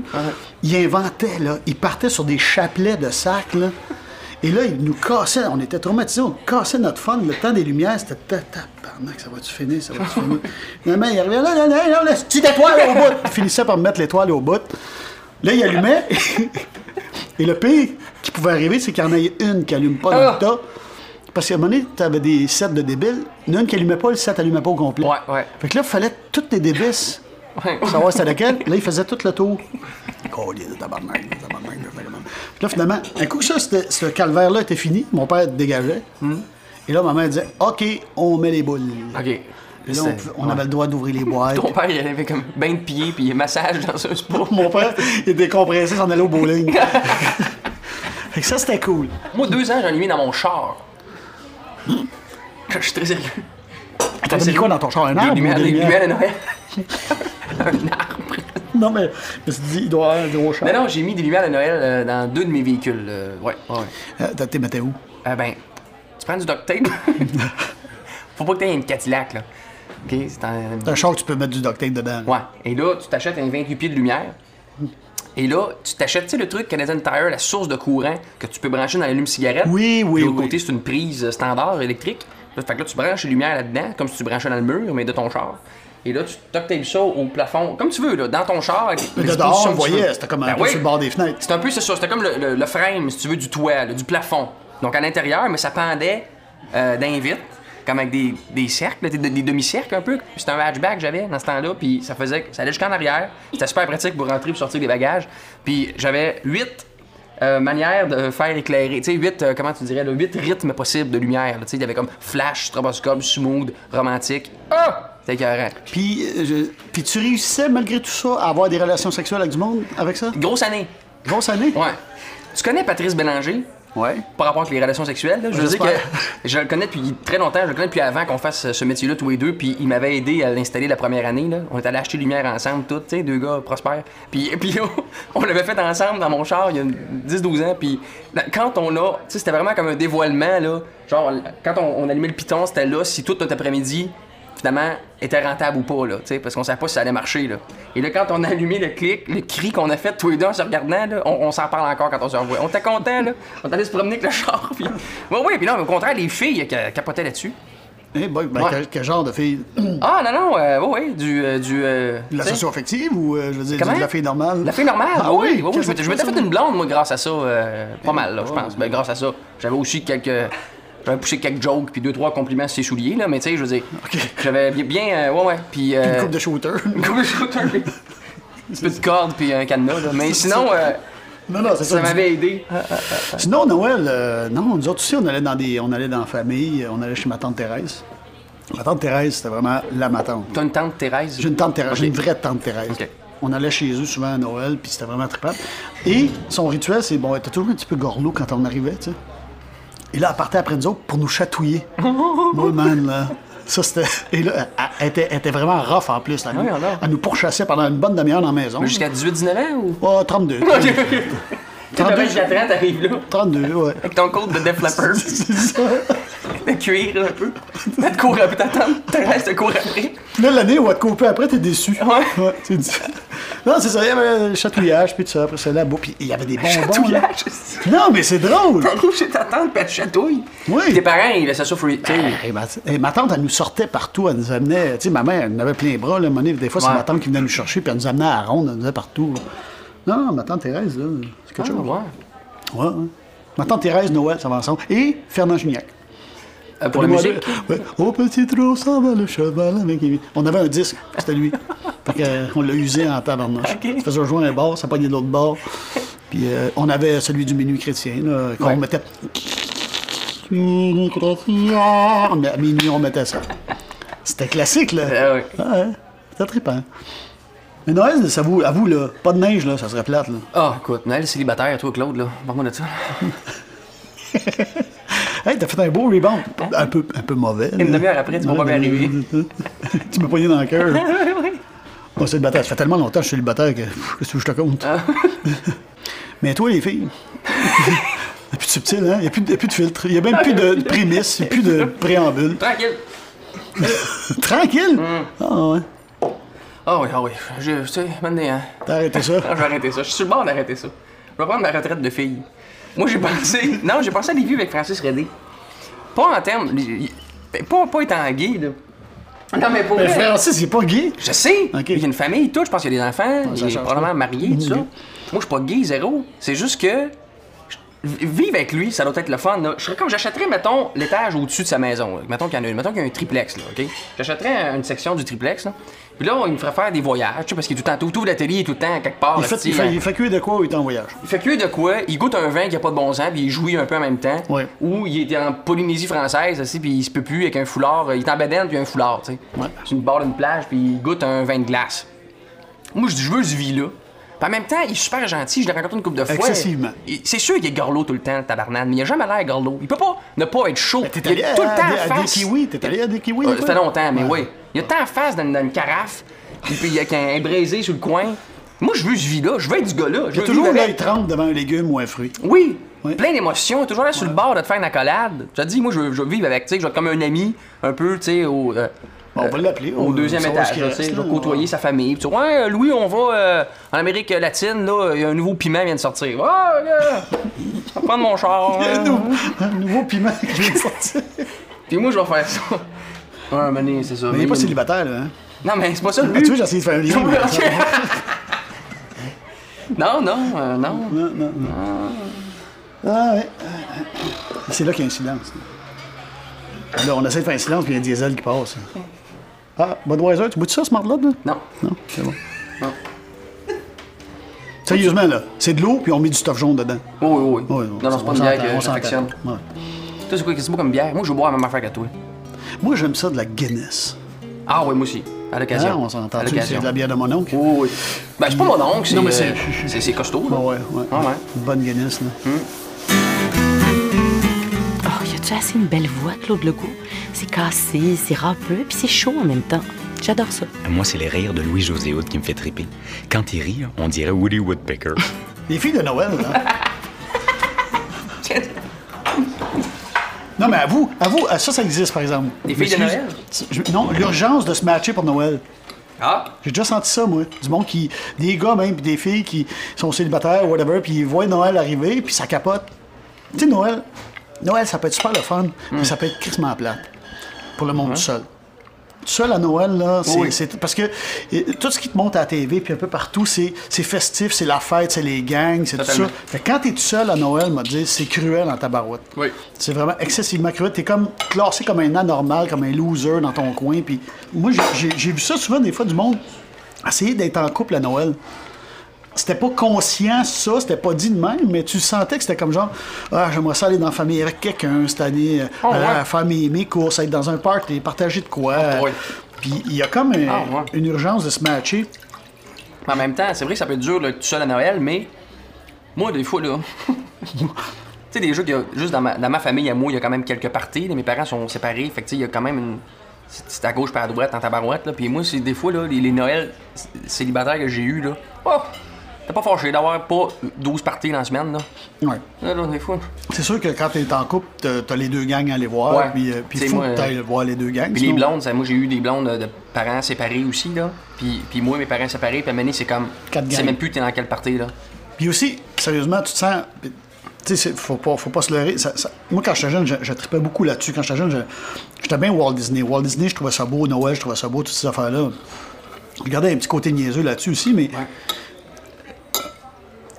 Il inventait, là. Il partait sur des chapelets de sacs, là. Et là, il nous cassait, on était traumatisés, on cassait notre fun. Le temps des lumières, c'était ta- tabarnak, ça va-tu finir, ça va-tu finir? Finalement, il arrivait, là, là, là, là, laisse petite étoile au bout. Il finissait par me mettre l'étoile au bout. Là, il allumait. Et le pire qui pouvait arriver, c'est qu'il y en ait une qui allume pas dans le tas. Parce qu'à un moment donné, tu avais des sets de débiles. Il y en a une qui allumait pas, le set allumait pas au complet. Ouais, ouais. Fait que là, il fallait toutes les Ouais. pour savoir c'était lequel. Là, il faisait tout le tour. Oh, il tabarnak, tabarnak. Puis là, finalement, un coup que ça, ce calvaire-là était fini, mon père dégageait. Et là, ma mère disait OK, on met les boules. OK. Et là, on, avait le droit d'ouvrir les boîtes. Ton père, il avait comme bain de pied puis massage dans un spa. Mon père, il était compressé, s'en allait au bowling. fait que ça, c'était cool. Moi, deux ans, j'en ai mis dans mon char. Je suis très sérieux. T'as mis quoi dans ton char? Un arbre? lumières, des lumières de Noël. un arbre. Non, mais je me suis dit, il doit avoir un gros char. Non, non, j'ai mis des lumières de Noël euh, dans deux de mes véhicules. euh, ouais, ouais. Euh, t'as- T'es mettais où? Euh, ben, tu prends du duct tape. Faut pas que t'aies une Cadillac, là. OK? C'est un... Un char que tu peux mettre du duct tape dedans. là. Ouais. Et là, tu t'achètes un 28 pieds de lumière. Et là, tu t'achètes, tu sais, le truc Canadian Tire, la source de courant que tu peux brancher dans l'allume-cigarette? Oui, oui, De l'autre oui. côté, c'est une prise euh, standard électrique. Là, fait que là, tu branches les lumières là-dedans, comme si tu branchais dans le mur, mais de ton char. Et là, tu duct tapes ça au plafond, comme tu veux, là, dans ton char. Avec Mais de dehors, on voyait, c'était comme un Ben peu oui. sur le bord des fenêtres. C'est un peu, c'est ça, c'était comme le, le- le frame, si tu veux, du toit, là, du plafond. Donc à l'intérieur, mais ça pendait euh, d'un vitre, comme avec des, des cercles, des, des demi-cercles un peu. C'était un hatchback que j'avais dans ce temps-là, puis ça faisait, ça allait jusqu'en arrière. C'était super pratique pour rentrer et sortir des bagages. Puis j'avais huit euh, manières de faire éclairer, tu sais, huit, euh, comment tu dirais, là, huit rythmes possibles de lumière. Tu sais, il y avait comme flash, stroboscope, smooth, romantique. Ah! Écœurant. Puis, euh, je- puis tu réussissais, malgré tout ça, à avoir des relations sexuelles avec du monde avec ça? Grosse année. Grosse année? Ouais. Tu connais Patrice Bélanger? Ouais. par rapport avec les relations sexuelles. là. Je veux dire que je le connais depuis très longtemps, je le connais depuis avant qu'on fasse ce métier-là tous les deux, puis il m'avait aidé à l'installer la première année. Là. On est allé acheter lumière ensemble, tout, tu sais, deux gars prospères. Puis, puis on l'avait fait ensemble dans mon char il y a 10-12 ans, puis là, quand on a, tu sais, c'était vraiment comme un dévoilement, là. Genre, quand on, on allumait le piton, c'était là, si tout notre après-midi, finalement, était rentable ou pas, là, tu sais, parce qu'on savait pas si ça allait marcher, là. Et là, quand on a allumé le clic, le cri qu'on a fait tous les deux en se regardant, là, on, on s'en parle encore quand on se revoit. On était content, là. On allé se promener avec le char, puis... Oui, oui, puis non, mais au contraire, les filles ca- capotaient là-dessus. Eh ben, Ouais. quel, quel genre de fille? Ah, non, non, euh, oui, oui, du... euh, du euh, De la tu sais, socio-affective ou, euh, je veux dire, de la fille normale? La fille normale, Ah oui, oui, oui, oui, je m'étais- fait une blonde, moi, grâce à ça, euh, pas mal, là, je pense. Ben, grâce à ça. J'avais aussi quelques... J'avais poussé quelques jokes, puis deux, trois compliments sur ses souliers, là, mais tu sais, je veux dire, j'avais bien... euh, ouais, ouais, puis... Une euh, coupe de shooter. Une coupe de shooter. Une petite corde puis un cadenas. Là. Mais sinon, euh, non, ça. ça m'avait aidé. Sinon, Noël, non, nous autres aussi, on allait dans des, on allait dans la famille, on allait chez ma tante Thérèse. Ma tante Thérèse, c'était vraiment la ma tante. T'as une tante Thérèse? J'ai une tante Thérèse, j'ai une vraie tante Thérèse. On allait chez eux souvent à Noël, puis c'était vraiment trippant. Et son rituel, c'est, bon, elle était toujours un petit peu gorlot quand on arrivait, tu sais. Et là, elle partait après nous autres pour nous chatouiller. Moi, man, là. Ça, c'était. Et là, elle, était, elle était vraiment rough en plus. là. Oui, elle nous pourchassait pendant une bonne demi-heure dans la maison. Mais Jusqu'à 18-19 ans ou? Oh, 32. Ok, ok. T'as 24 ans, t'arrives là? 32, ouais. Avec ton code de Def Leppard. C'est ça. de cuir un peu. Elle te court après, ta tante Thérèse te court après. Puis là, l'année où elle te après, t'es déçu. Ouais. c'est dit- Non, c'est ça, il y avait le chatouillage, puis tout ça, après ça, là, beau, puis il y avait des bonbons. Chatouillage, Non, mais c'est drôle. T'arrives chez ta tante, puis elle te chatouille. Oui. Puis Tes parents, ils laissaient ça tu sais. Hey, ma, hey, ma tante, elle nous sortait partout, elle nous amenait, tu sais, ma mère, elle en avait plein les bras, là, des fois, c'est Ouais. ma tante qui venait nous chercher, puis elle nous amenait à la ronde, elle nous amenait partout. là. Non, non, ma tante Thérèse, là, c'est quelque Ah, chose. ouais. Ouais, ouais. Ma tante Thérèse, Noël, ça va ensemble. Et Fernand Gignac. Euh, pour la musique? ouais. Au petit trot, ça va le cheval avec. On avait un disque, c'était lui. fait que, euh, on l'a usé en tabarnouche. Ok. Ça faisait rejoindre un bar, ça pognait de l'autre bord. Puis euh, on avait celui du minuit chrétien, là, qu'on Ouais. mettait. À minuit, on mettait ça. C'était classique, là. Ah ouais. Ah ouais, c'était trippant. Mais Noël, ça vous, à vous, là, pas de neige, là, ça serait plate, là. Ah, écoute, Noël célibataire, toi, Claude, là. Parle-moi de ça. Hey, t'as fait un beau rebound. Un peu, un peu mauvais. Une demi-heure après, tu vas pas bien arriver. tu m'as poigné dans le cœur. Moi, célibataire, ça fait tellement longtemps que je suis célibataire que pff, qu'est-ce que je te compte? Ah. Mais toi, les filles, il n'y a plus de subtil, hein? Il n'y a, de- a plus de filtre. Il n'y a même plus de prémisse, il n'y a plus de préambule. Tranquille. Tranquille! Mm. Ah ouais. Ah oui, ah oui. Je, tu sais, maintenant, hein. T'as arrêté ça? Ah, je vais arrêter ça. Je suis sur le bord d'arrêter ça. Je vais prendre ma retraite de fille. Moi, j'ai pensé. Non, j'ai pensé à des vues avec Francis Redé. Pas en termes. Pas, pas étant gay, là. Non, mais pour Mais vrai, Francis, il n'est pas gay? Je sais. Il y a une famille, tout. Je pense qu'il y a des enfants. il est probablement marié, tout ça. Moi, je suis pas gay, zéro. C'est juste que. Vivre avec lui, ça doit être le fun. Là. Je serais comme j'achèterais, mettons, l'étage au-dessus de sa maison. là. Mettons qu'il y en a une. Mettons qu'il y a un triplex, là, OK? J'achèterais une section du triplex, là. Puis là, il me ferait faire des voyages, tu sais, parce qu'il est tout le temps. Tout ouvre la télé, il est tout le temps quelque part. Il fait, tu il, sais, fait, il fait cuire de quoi il est en voyage? Il fait cuire de quoi? Il goûte un vin qui a pas de bon sens, puis il jouit un peu en même temps. Ouais. Ou il était en Polynésie française, aussi, puis il se peut plus avec un foulard. Il est en bedaine, puis un foulard, tu sais. Ouais. Sur une bord d'une plage, puis il goûte un vin de glace. Moi, je dis, je veux ce vie-là. Puis en même temps, il est super gentil, je l'ai rencontré une couple de fois. Excessivement. C'est sûr qu'il est gorlot tout le temps, le mais il a jamais l'air gorlot. Il peut pas ne pas être chaud. T'es il allé tout le temps à, à des face. kiwis? T'es allé à des kiwis? Euh, ça fait longtemps, mais oui. Il a tant en face dans, une carafe, et puis il y a qu'un braisé sur le coin. Moi, je veux ce vie-là, je veux être du gars-là. Veux toujours l'œil trempe devant un légume ou un fruit. Oui, Oui. plein d'émotions, toujours là sur le bord de te faire une accolade. Je te dis, moi, je veux, je veux vivre avec, tu sais, je veux être comme un ami, un peu, tu sais, au, euh, on va l'appeler. au deuxième étage, là, tu reste, je vais là. côtoyer sa famille. Puis tu ouais, euh, Louis, on va euh, en Amérique latine, là, il y a un nouveau piment qui vient de sortir. Ouais, gars, je vais prendre mon char. Il y a un hein. nouveau, un nouveau piment qui vient de sortir. Puis moi, je vais faire ça. Ouais, un moment donné, c'est ça. Mais il n'est pas célibataire, là. Hein? Non, mais c'est pas ça le Ah, but. tu vois, j'ai essayé de faire un lien. ça- non, non, euh, non. Non, non, non. Ah, ouais. C'est là qu'il y a un silence. Là, on essaie de faire un silence, puis il y a un diesel qui passe. Ah, Budweiser, tu bois de ça, ce marde-là? là? Non. Non, c'est bon. Non. Sérieusement, là, c'est de l'eau, puis on met du stuff jaune dedans. Oui, oui, oui. Non, non, c'est pas une bière que on j'affectionne. Ouais. Toi, c'est quoi, c'est pas comme bière? Moi, je boire la même affaire que toi. Moi, j'aime ça de la Guinness. Ah, oui, moi aussi. À l'occasion. Ah, on s'entend. C'est de la bière de mon oncle? Oui, oui. Ben, c'est pas mon oncle, c'est. Non, mais c'est- c'est costaud, là. Ah ouais, ouais. Ah bonne Guinness, là. Oh, y a-tu assez une belle voix, Claude Legault? C'est cassé, c'est râpeux, puis c'est chaud en même temps. J'adore ça. Moi, c'est les rires de Louis-José Hood qui me fait triper. Quand il rit, on dirait Woody Woodpecker. Les filles de Noël, là. Non, mais à vous, à vous, ça, ça existe, par exemple. Des filles de. Noël? Je- non, l'urgence de se matcher pour Noël. Ah! J'ai déjà senti ça, moi. Du monde qui. Des gars, même, puis des filles qui sont célibataires, whatever, puis ils voient Noël arriver, puis ça capote. Tu sais, Noël, Noël, ça peut être super le fun, mais ça peut être crissement plate. Pour le monde tout seul. Tout seul à Noël, là, c'est. Oui. c'est- Parce que tout ce qui te monte à la TV, puis un peu partout, c'est c'est festif, c'est la fête, c'est les gangs, c'est tout ça. Fait que quand t'es tout seul à Noël, m'a dit, c'est cruel en tabarouette. Oui. C'est vraiment excessivement cruel. T'es comme classé comme un anormal, comme un loser dans ton coin. Puis moi, j'ai- j'ai j'ai vu ça souvent des fois du monde essayer d'être en couple à Noël. C'était pas conscient ça, c'était pas dit de même, mais tu sentais que c'était comme genre, ah, j'aimerais ça aller dans la famille avec quelqu'un cette année, Oh, aller ouais. à faire mes, mes courses, être dans un party, partager de quoi. Oh, ouais. Puis il y a comme un- Ah, ouais. une urgence de se matcher. En même temps, c'est vrai que ça peut être dur là, tout seul à Noël, mais moi, des fois, là. tu sais, déjà, qu'il y a- juste dans ma, dans ma famille, à moi, il y a quand même quelques parties. là. Mes parents sont séparés, fait que tu sais, il y a quand même une. C'est à gauche par à droite, en tabarouette, là. Puis moi, c'est des fois, là, les, les Noëls célibataires que j'ai eu là. Oh! T'es pas fâché d'avoir pas 12 parties dans la semaine, là? Ouais. Là, là, des fois. C'est sûr que quand t'es en couple, t'as les deux gangs à aller voir, Ouais. puis euh, puis faut moi, que t'ailles voir les deux gangs. Puis les blondes, ça, moi j'ai eu des blondes euh, de parents séparés aussi, là. Puis, puis moi, mes parents séparés, puis à c'est comme. Quatre Tu sais même plus t'es dans quelle partie, là. Puis aussi, sérieusement, tu te sens. Tu sais, c'est- faut pas, faut pas se leurrer. Ça- ça- moi, quand j'étais jeune, je, je tripais beaucoup là-dessus. Quand j'étais jeune, je- j'étais bien Walt Disney. Walt Disney, je trouvais ça beau. Noël, je trouvais ça beau, toutes ces affaires-là. Regardez un petit côté niaiseux là-dessus aussi, mais. C'est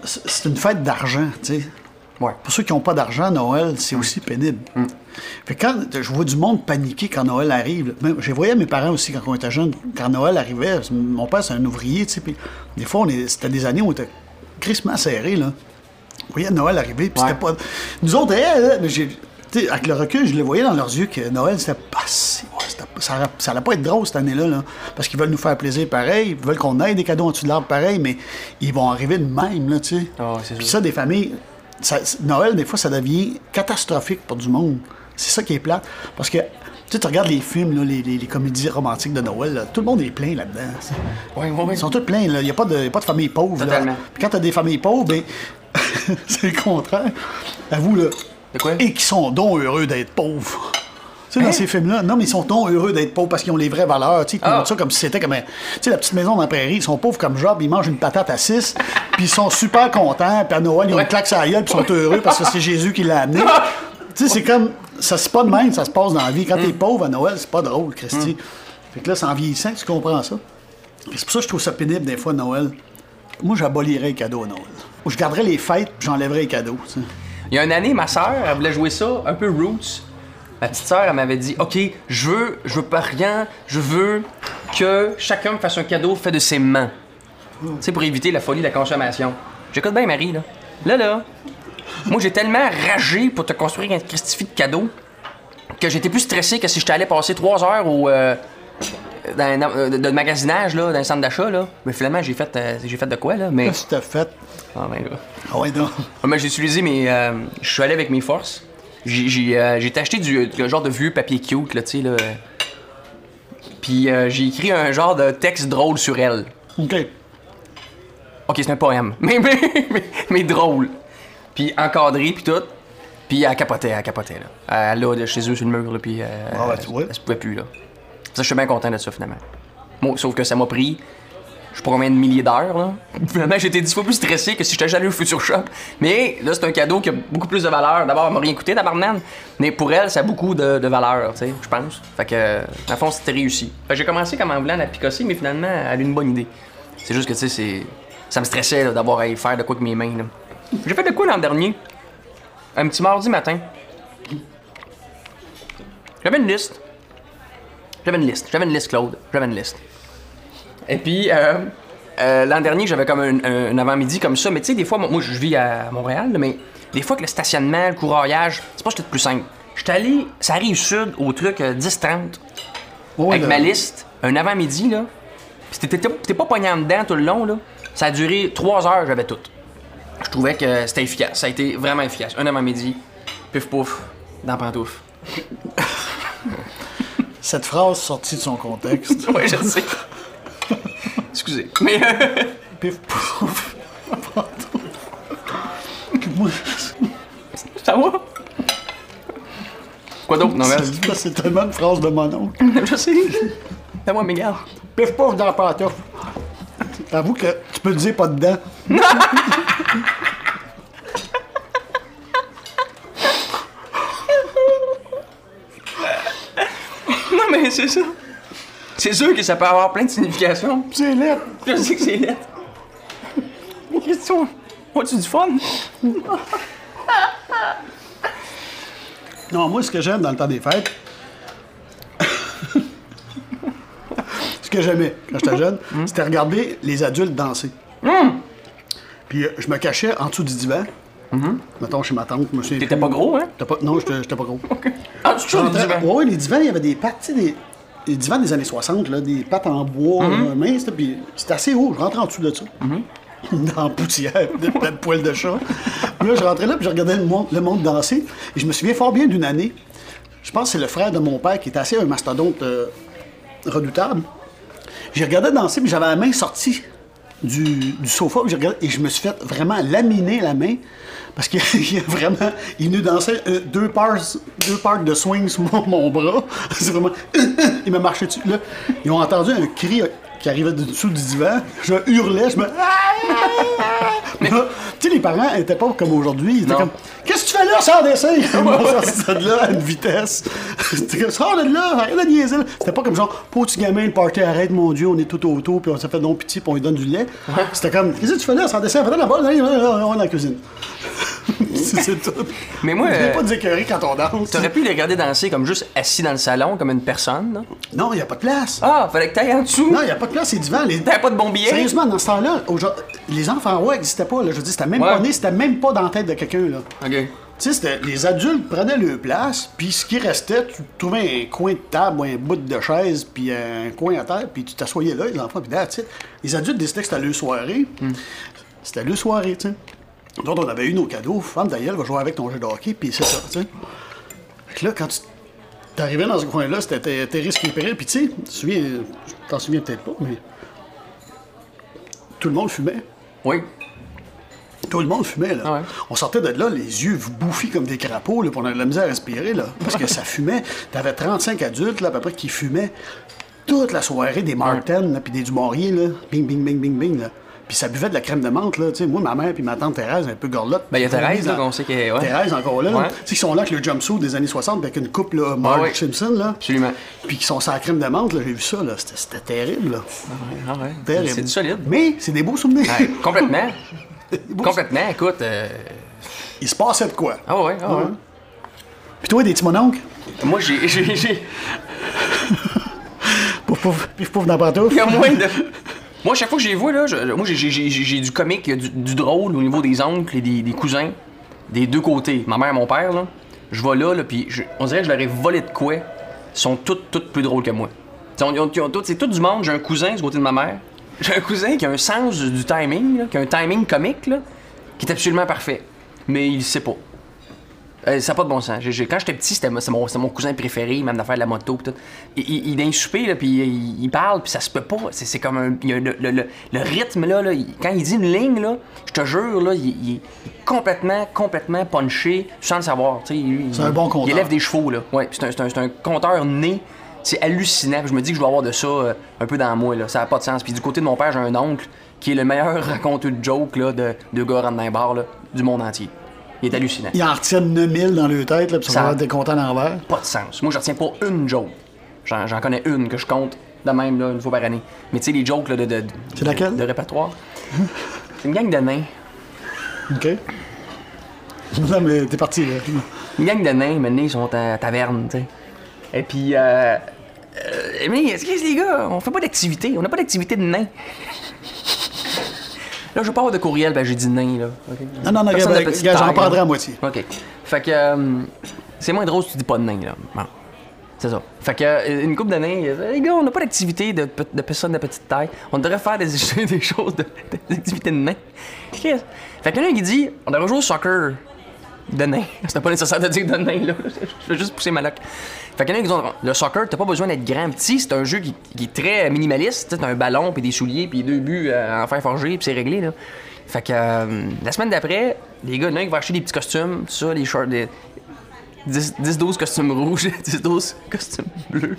c'est une fête d'argent, tu sais. Ouais. Pour ceux qui n'ont pas d'argent, Noël, c'est aussi pénible. Fait que quand je vois du monde paniquer quand Noël arrive, même, je voyais mes parents aussi quand on était jeunes, quand Noël arrivait, mon père c'est un ouvrier, tu sais, puis des fois, on est- c'était des années où on était crissement serrés, là. On voyait Noël arriver, puis Ouais. c'était pas... Nous autres, eh, eh, j'ai- sais, avec le recul, je le voyais dans leurs yeux que Noël, c'était pas si... ça, aurait- ça allait pas être drôle cette année-là, là, parce qu'ils veulent nous faire plaisir pareil, ils veulent qu'on aille des cadeaux en dessous de l'arbre pareil, mais ils vont arriver de même, là, tu sais. C'est Puis ça, des familles, ça- Noël, des fois, ça devient catastrophique pour du monde. C'est ça qui est plate. Parce que, tu sais, tu regardes les films, là, les, les- les comédies romantiques de Noël, là, tout le monde est plein là-dedans. Ils sont tous pleins, là. Il n'y a, pas de- y a pas de famille pauvre. Totalement. Puis quand tu as des familles pauvres, ben, c'est le contraire. Avoue, là. De quoi? Et qui sont donc heureux d'être pauvres. Tu sais, dans Hein? ces films-là, non, mais ils sont donc heureux d'être pauvres parce qu'ils ont les vraies valeurs. Tu sais, ils Ah. ça comme si c'était comme un. Tu sais, la petite maison dans la prairie, ils sont pauvres comme Job, ils mangent une patate à six, puis ils sont super contents, puis à Noël, ils ont une claque sur la gueule, puis ils sont heureux parce que c'est Jésus qui l'a amené. tu sais, c'est comme. Ça, c'est pas de même, ça se passe dans la vie. Quand Mm. t'es pauvre à Noël, c'est pas drôle, Christy. Fait que là, c'est en vieillissant que tu comprends ça. C'est pour ça que je trouve ça pénible des fois Noël. Moi, j'abolirais les cadeaux à Noël. Ou je garderais les fêtes, puis j'enlèverais les cadeaux. Il y a une année, ma soeur, elle voulait jouer ça un peu roots. Ma petite soeur, elle m'avait dit Ok, je veux, je veux pas rien, je veux que chacun me fasse un cadeau fait de ses mains. Tu sais, pour éviter la folie de la consommation. J'écoute bien Marie, là. Là, là, moi, j'ai tellement ragé pour te construire un Christifi de cadeau que j'étais plus stressé que si je t'allais passer trois heures au. euh, dans un- euh, de, de magasinage, là, dans un centre d'achat, là. Mais finalement, j'ai fait, euh, j'ai fait de quoi, là? Mais. Qu'est-ce que t'as fait? Ah, ben, là. Ah ouais, non. Mais j'ai utilisé mes. euh, je suis allé avec mes forces. J'ai euh, acheté du le genre de vieux papier cute, là, tu sais, là. Puis euh, j'ai écrit un genre de texte drôle sur elle. OK. Ok, c'est un poème, mais, mais, mais, mais drôle. Puis encadré, puis tout. Puis elle capotait, elle capotait, là. Elle là, de chez eux sur le mur, là, puis. euh, Ah ouais, tu vois. Elle se pouvait plus, là. Ça, je suis bien content de ça, finalement. Moi, sauf que ça m'a pris. Je combien de milliers d'heures, là. Finalement, j'étais dix fois plus stressé que si j'étais allé au Future Shop. Mais là, c'est un cadeau qui a beaucoup plus de valeur. D'abord, elle m'a rien coûté, tabarnane. Mais pour elle, ça a beaucoup de, valeur, tu sais, je pense. Fait que, le fond, c'était réussi. J'ai commencé comme en voulant la picosser, mais finalement, elle a eu une bonne idée. C'est juste que, tu sais, c'est... ça me stressait d'avoir à y faire de quoi avec mes mains. J'ai fait de quoi l'an dernier? Un petit mardi matin. J'avais une liste. J'avais une liste. J'avais une liste, Claude. J'avais une liste. Et puis, euh, euh, l'an dernier, j'avais comme un, avant-midi comme ça. Mais tu sais, des fois, moi, je vis à Montréal, mais des fois que le stationnement, le courroyage, c'est pas peut-être plus simple. J'étais allé, ça arrive sud, au truc euh, 10-30, Ouais, avec ma liste, un avant-midi, là. Puis t'étais t'étais pas pognant dedans tout le long, là. Ça a duré 3 heures, j'avais tout. Je trouvais que c'était efficace. Ça a été vraiment efficace. Un avant-midi, pif pouf, dans la pantoufle. Cette phrase sortie de son contexte. Ouais, je sais. Excusez. Mais. euh, Pif, pouf. Ça va? Quoi d'autre, Noël? c'est- c'est tellement une phrase de mon oncle? Je sais. Fais-moi mes gars. Pif, pouf dans la pantoufle. Avoue que tu peux le dire pas dedans. Non, mais c'est ça. C'est sûr que ça peut avoir plein de significations. C'est lettre. Je sais que c'est lettre. Mais Christian, as-tu du fun? Non, moi, ce que j'aime dans le temps des fêtes, ce que j'aimais quand j'étais jeune, c'était regarder les adultes danser. Puis euh, je me cachais en dessous du divan. Mettons chez ma tante, je me. T'étais pas gros, hein? Pas- Non, j'étais j'étais pas gros. Ah, tu Je touches le rentrais- divan. Ouais, les divans, il y avait des pattes, tu sais, des, des divans des années 60, là, des pattes en bois Mm-hmm. euh, minces, puis c'était assez haut. Je rentrais en dessous de ça. Dans la poussière, de plein de poils de chat. Puis là, je rentrais là, puis je regardais le monde, le monde danser. Et je me souviens fort bien d'une année. Je pense que c'est le frère de mon père qui était assez un mastodonte euh, redoutable. J'ai regardé danser, puis j'avais la main sortie du, du sofa, j'ai regardé- et je me suis fait vraiment laminer la main. Parce qu'il y a vraiment. Il nous dansait euh, deux parts, deux parts de swing sur mon, mon bras. C'est vraiment. il m'a marché dessus. Là, ils ont entendu un cri euh, qui arrivait de dessous du divan. Je hurlais, je me. Tu sais, les parents n'étaient pas comme aujourd'hui. Ils étaient Non. comme Qu'est-ce que tu sors? Ils ça de là à une vitesse. C'était comme Sors de là, arrête de niaiser. C'était pas comme genre, petit gamin, le party, arrête, mon Dieu, on est tout autour, puis on s'est fait non pitié, puis on lui donne du lait. C'était comme Qu'est-ce que tu fais là? Fais-le là-bas, là, là, là, on est dans la cuisine. c'est tout. Mais moi, a euh, pas de écœurer quand on danse. T'aurais pu les regarder danser comme juste assis dans le salon, comme une personne, là? Non, il n'y a pas de place. Ah, fallait que t'ailles en dessous. Non, il n'y a pas de place, c'est divan. Les... T'avais pas de bon billet? Sérieusement, dans ce temps-là, les enfants ouais n'existaient pas. Là. Je veux dire, c'était même pas né, c'était même pas dans la tête de quelqu'un. là. OK. Tu sais, les adultes prenaient leur place, puis ce qui restait, tu trouvais un coin de table ou un bout de chaise, puis un coin à terre, puis tu t'assoyais là, les enfants, puis it. Les adultes décidaient que c'était leur soirée. C'était leur soirée, tu sais. Donc, on avait eu nos cadeaux. Femme d'ailleurs va jouer avec ton jeu de hockey, puis c'est ça, tu sais. Fait que là, quand tu t'arrivais dans ce coin-là, c'était tes, risques et périls, puis tu sais, tu te souviens, t'en souviens peut-être pas, mais tout le monde fumait. Oui. Tout le monde fumait, là. Ah ouais. On sortait de là, les yeux bouffis comme des crapauds, là, puis on avait de la misère à respirer, là. Parce que ça fumait. T'avais 35 adultes, là, à peu près, qui fumaient toute la soirée, des Martens, là, puis des Dumouriez, là. Bing, bing, bing, bing, bing, là. Puis ça buvait de la crème de menthe, là. Sais, moi, ma mère puis ma tante Thérèse, un peu gorlotte. Ben, il y a Thérèse, là, qu'on sait qu'elle est- ouais. Thérèse, encore là. Ouais. Tu sais, qui sont là avec le jumpsuit des années 60, puis avec une coupe, là, Marge Ah ouais. Simpson, là. Absolument. Puis qui sont sans la crème de menthe, là. J'ai vu ça, là. C'était- terrible, là. Ah ouais. Terrible. C'est du solide. Mais c'est des beaux souvenirs. Ouais, complètement. Complètement. Écoute. euh, Il se passait de quoi? Ah ouais, ah ouais. Puis toi, des petits mononcles? Moi, j'ai. j'ai- j'ai- Pouf, pouf, pif, pouf, dans. Il y a moins de. Moi, chaque fois que les vois, là, je- moi, j'ai- j'ai j'ai- j'ai du comique, du, du drôle au niveau des oncles et des, des cousins, des deux côtés. Ma mère et mon père, là. Je vais là, là, puis je- on dirait que je leur ai volé de quoi. Ils sont toutes, toutes plus drôles que moi. C'est tout du monde. J'ai un cousin du côté de ma mère. J'ai un cousin qui a un sens du, timing, là, qui a un timing comique, là, qui est absolument parfait. Mais il sait pas. Euh, ça n'a pas de bon sens. J'ai- quand j'étais petit, c'était c'est mon, cousin préféré, même d'affaire de la moto. pis tout. Il, il, il vient souper, là, puis il, il parle, puis ça se peut pas. C'est comme un. il y a le, le- le- le rythme, là, là, quand il dit une ligne, là, je te jure, là, il, est complètement, complètement punché, sans le savoir. C'est un bon compteur. Il élève des chevaux, là. Ouais, c'est un, un, c'est un compteur né. C'est hallucinant. Puis Je me dis que je dois avoir de ça euh, un peu dans moi, là. Ça n'a pas de sens. Puis du côté de mon père, j'ai un oncle qui est le meilleur raconteur de joke, là, de, de gars dans bars, là, du monde entier. Il est hallucinant. Ils en retiennent 9000 dans leur tête, là, puis Ça- va être des comptes à l'envers. pas de sens. Moi, je retiens pas une joke. J'en, connais une que je compte de même là, une fois par année. Mais tu sais, les jokes là, de, de, C'est laquelle? de répertoire. C'est une gang de nains. OK? Non, mais t'es parti, là. Une gang de nains, maintenant, ils sont à taverne, tu sais. Et puis, euh, euh, mais excuse les gars, on fait pas d'activité. On n'a pas d'activité de nains. Là, je veux pas avoir de courriel, ben j'ai dit nain, là. ok? Non, non, non, regarde, de j'en prendrai là. à moitié. OK. Fait que euh, c'est moins drôle si tu dis pas de nain, là. Bon. C'est ça. Fait que euh, une couple d'années, les gars, on n'a pas d'activité de, pe- de personnes de petite taille. On devrait faire des, des choses, de, des activités de nains. Qu'est-ce? Fait que là, il dit, on devrait jouer au soccer de nains. C'était pas nécessaire de dire de nains, là. Je vais juste pousser ma loque. Fait que là, ils disent, le soccer, t'as pas besoin d'être grand petit, c'est un jeu qui, qui est très minimaliste. T'as un ballon, puis des souliers, puis deux buts euh, en fer forgé, puis c'est réglé, là. Fait que euh, la semaine d'après, les gars, il y en a un qui va acheter des petits costumes, ça, les shorts, des 10-12 costumes rouges, 10-12 costumes bleus.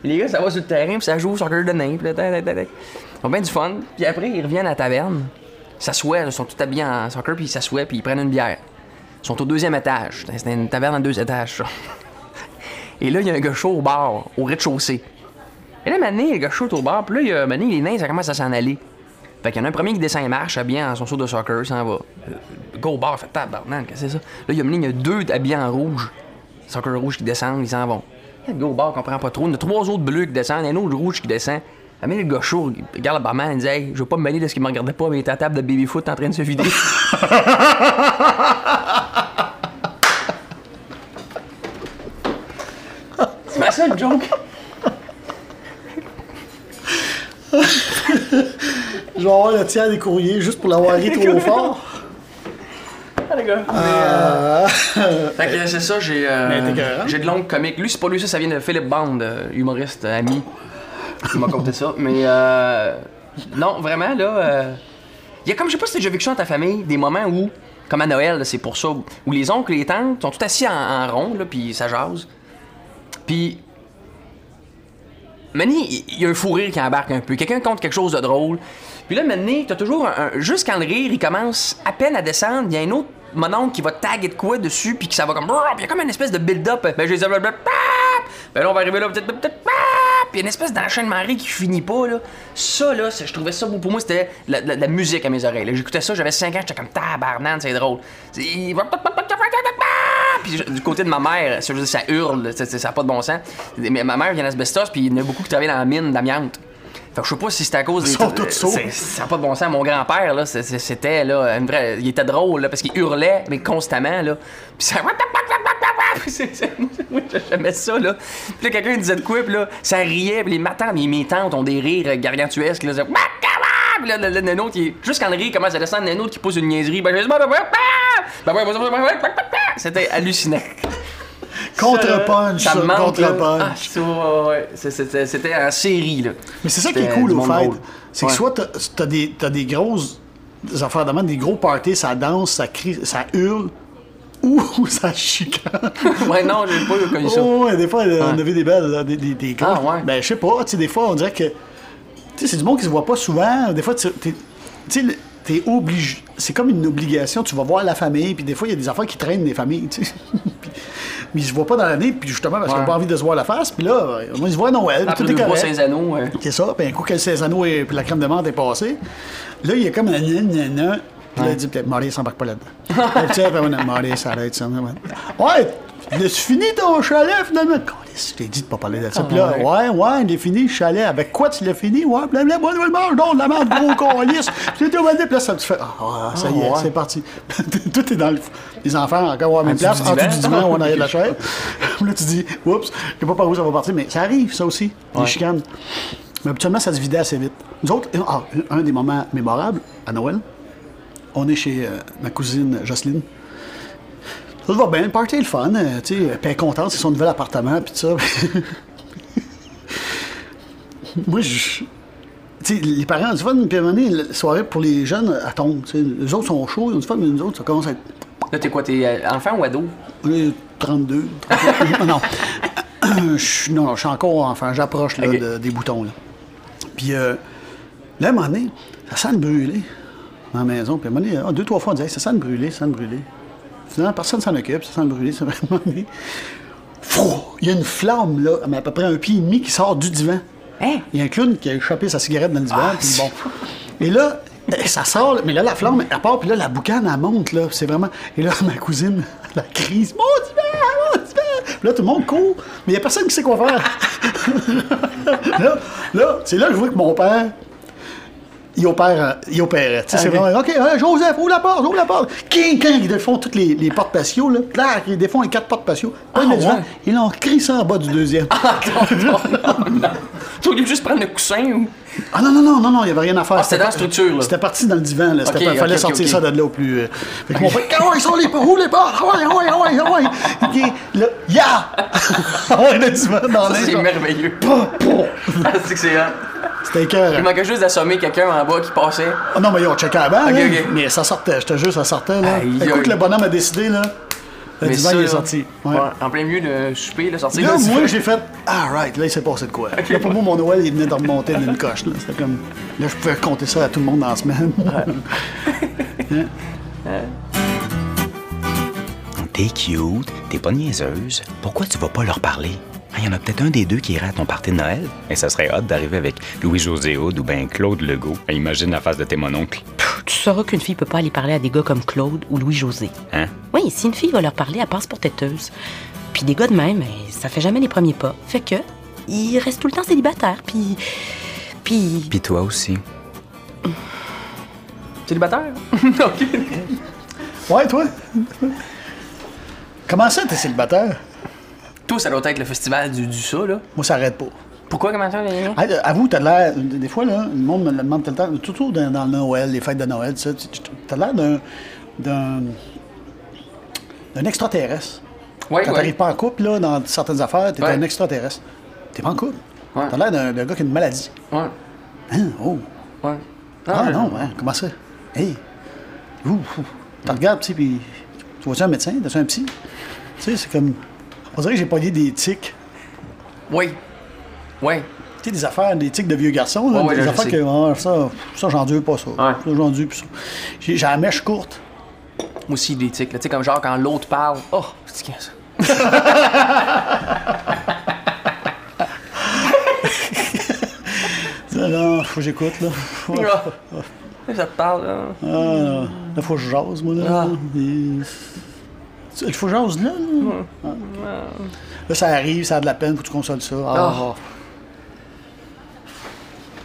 Puis les gars, ça va sur le terrain, puis ça joue au soccer de nain, puis. Ils ont bien du fun. Puis après, ils reviennent à la taverne, s'assoient, ils sont tous habillés en soccer, puis ils s'assoient, puis ils prennent une bière. Sont au deuxième étage. C'est une taverne en deux étages, ça. Et là, il y a un gars chaud au bar, au rez-de-chaussée. Et là, maintenant, le gars chaud au bar, puis là, il y a, maintenant, les nains, ça commence à s'en aller. Fait qu'il y en a un premier qui descend et marche, habillé en son saut de soccer, il s'en va. Le gars au bar fait tabarnak, qu'est-ce que c'est ça? Là, il y a, il y a deux habillés en rouge, soccer rouge qui descendent, ils s'en vont. Le gars au bar comprend pas trop. Il y a trois autres bleus qui descendent, un autre rouge qui descend. À le gars chaud, il regarde le barman, il dit Hey, je veux pas me mêler de ce qu'il me regardait pas, mais il était à table de baby-foot en train de se vider. C'est ma seule joke. Je vais avoir le tiers des courriers juste pour l'avoir ri trop fort. Ah, les gars. Mais, euh, fait que c'est ça, j'ai euh, j'ai de l'oncle comique. Lui, c'est pas lui, ça, ça vient de Philippe Band, euh, humoriste, ami. Il m'a conté ça. Mais euh, non, vraiment, là, euh, il y a comme, je sais pas si t'as déjà vécu ça dans ta famille, des moments où, comme à Noël, c'est pour ça, où les oncles et les tantes sont tous assis en, rond, là, puis ça jase. Puis Manny, il y a un fou rire qui embarque un peu. Quelqu'un compte quelque chose de drôle. Puis là, Manny, t'as toujours un, Juste le rire, il commence à peine à descendre, il y a un autre mononcle qui va taguer de quoi dessus, puis que ça va comme. Il y a comme une espèce de build-up. Ben, je les ai. Ben là, on va arriver là, peut-être. peut-être, Puis une espèce d'enchaînement qui finit pas, là. Ça, là, je trouvais ça beau. Pour moi, c'était la, la- musique à mes oreilles. J'écoutais ça, j'avais 5 ans, j'étais comme tabarnane, c'est drôle. Puis du côté de ma mère, ça, ça hurle, ça ça a pas de bon sens. Ma mère vient d'asbestos, puis il y en a beaucoup qui travaillent dans la mine d'amiante. Fait que je sais pas si c'était à cause des. Ils sont tous sourds. C'est- Ça n'a pas de bon sens. Mon grand-père, là, c'est- c'est- c'était, là, une vraie. Il était drôle, là, parce qu'il hurlait, mais constamment, là. Puis ça. C'est- c'est- Moi, j'aimais ça, là. Puis là, quelqu'un disait de quoi, puis là, ça riait, puis les matins, mes, mes tantes ont des rires gargantuesques, là. ça- Puis là, le, le, le nôtre, il juste quand le rire commence à descendre, le nôtre qui pose une niaiserie, ben, je- c'était hallucinant. Contre-punch, Ça contre-punch. Ah, C'était en série, là. Mais c'est ça qui est cool au fait. C'est que soit t'as des, des grosses des affaires de des gros parties, ça danse, ça crie, ça hurle, ou ça chicane. Ouais, non, j'ai pas connu ça. Oh, ouais, des fois, on a vu des belles, des, des, des Ah, ouais. Ben, je sais pas, tu sais, des fois, on dirait que. Tu sais, c'est du monde qui se voit pas souvent. Des fois, tu sais, t'es obligé. C'est comme une obligation. Tu vas voir la famille, puis des fois, il y a des affaires qui traînent des familles, tu sais. Mais ils se voient pas dans l'année, puis justement, parce qu'ils Ouais. n'ont pas envie de se voir la face, puis là, ils se voient à Noël, puis tout est correct. ces anneaux, C'est ça. Puis un coup que le Césano et puis la crème de menthe est passée, là, il y a comme un nanana. Puis là, il dit peut-être, Maurice, s'embarque pas là-dedans. Tu Maurice, ça arrête ça. Ouais, l'as-tu fini ton chalet finalement? Je t'ai dit de pas parler de ça? Puis là, ouais, ouais, il est fini le chalet. Avec quoi tu l'as fini? Ouais, blablabla, moi, je mange, donc, de la merde, gros câlisse. Puis là, puis là, ça tu fais, ah, ça y est, c'est parti. Tout est dans le. Les enfants, encore à la même place, en dessous du divan ou en arrière de la chaise. Là, tu dis, oups, je sais pas par où ça va partir, mais ça arrive, ça aussi, les chicanes. Mais habituellement, ça se vidait assez vite. Nous autres, ah, un des moments mémorables à Noël, on est chez euh, ma cousine Jocelyne. Ça va bien, le party est le fun, euh, tu sais, elle est contente, c'est son nouvel appartement, puis tout ça. Moi, je. Tu sais, les parents ont du fun, puis à un moment donné, la soirée pour les jeunes, elle tombe. Les autres sont chauds, ils ont du fun, mais nous autres, ça commence à être Là, t'es quoi, t'es euh, enfant ou ado? euh, 32. 33. non. Je suis- non, non, je suis encore enfant. J'approche de- des boutons. Là. Puis euh, là, à un moment donné, ça sent le brûler dans la maison. Puis à un moment donné, ah, deux, trois fois, on disait, ça sent le brûler, ça sent le brûler. Finalement, personne s'en occupe, ça sent le brûler. Donné, Frou! il y a une flamme, là, mais à peu près un pied et demi qui sort du divan. Hein? Il y a un clown qui a échappé sa cigarette dans le divan. Ah, puis c'est- bon. Et là, eh, ça sort, mais là, la flamme, elle part, puis là, la boucane, elle monte, là. C'est vraiment. Et là, ma cousine, la crise. Mon divan, mon divan! Puis là, tout le monde court, mais il n'y a personne qui sait quoi faire. là, là c'est là que je vois que mon père. Il opère, il opérait. C'est vraiment, OK, Joseph, ouvre la porte, ouvre la porte. King, quand ils défont toutes les, les portes patios, là, là, ils défont les quatre portes patios. Ah, ouais. Ils l'ont ça en bas du deuxième. Tu voulais juste prendre le coussin ou. Ah non, non, non, non, non, il n'y avait rien à faire. Ah, c'était dans la pas- structure, là. C'était parti dans le divan, là. Pas- ok, fallait sortir ça de là au plus. euh. Fait que mon frère, ah ouais, ils sont les portes, où les portes? Ah ouais, ah ouais, ah ouais, ah ouais. Là, ya! Ah ouais, le divan dans l'air. c'est merveilleux. Ah, c'est que c'est. C'était cœur. Il manquait juste d'assommer quelqu'un en bas qui passait. Ah non, mais ils ont checké avant, ok. Mais ça sortait, je te jure, ça sortait, là. Aïe, Écoute, aïe. le bonhomme a décidé, là. Le Mais divan, ça, il est sorti. Ouais. ouais, en plein milieu de souper, là, sorti. Là, moi, j'ai fait, ah, right, là, il s'est passé de quoi. Là, pour moi, mon Noël, il venait de remonter d'une coche, là. C'était comme, là, je pouvais raconter ça à tout le monde dans la semaine. T'es cute, t'es pas niaiseuse. Pourquoi tu vas pas leur parler? Il y en a peut-être un des deux qui irait à ton party de Noël. Et ça serait hot d'arriver avec Louis-José Hood ou ben Claude Legault. Imagine la face de tes mononcles. Tu sauras qu'une fille peut pas aller parler à des gars comme Claude ou Louis-José. Hein? Oui, si une fille va leur parler, elle passe pour têteuse. Puis des gars de même, ça fait jamais les premiers pas. Fait que, ils restent tout le temps célibataires, puis Puis, Puis toi aussi. Célibataire? ok. Ouais, toi? Comment ça, t'es célibataire? Toi, ça doit être le festival du, du ça, là. Moi, ça arrête pas. Pourquoi, comment ça, les Hey, euh, avoue, t'as l'air. Des fois, là, le monde me le demande tout le temps, surtout dans, dans le Noël, les fêtes de Noël, ça, t'as l'air d'un. d'un. d'un extraterrestre. Ouais, Quand ouais. t'arrives pas en couple, là, dans certaines affaires, t'es Ouais. un extraterrestre. T'es pas en couple. T'as l'air d'un d'un gars qui a une maladie. Ouais. Hein? Oh! Ouais. Ah, non, ouais, comment ça? Hey! Ouh! ouh. T'en regardes, tu sais, puis. Tu vois-tu un médecin? T'as-tu un psy? Tu sais, c'est comme. On dirait que j'ai pogné des tics. Oui. Oui. Tu sais, des affaires, des tics de vieux garçons, là, Ouais, ouais, des affaires que, ah, ça, ça j'endure pas ça. Ouais. Ça, j'endure plus ça. J'ai j'ai la mèche courte. Moi aussi, des tics, là. Tu sais, comme genre quand l'autre parle. Oh, c'est quoi ça? Là, faut que j'écoute, là. Faut- Ah. Ça te parle, là. Ah, là, là, faut que je jase, moi, là. Ah. Et- Il faut jase, là. Là, Ah. Là, ça arrive, ça a de la peine, faut que tu consoles ça. Ah. Ah.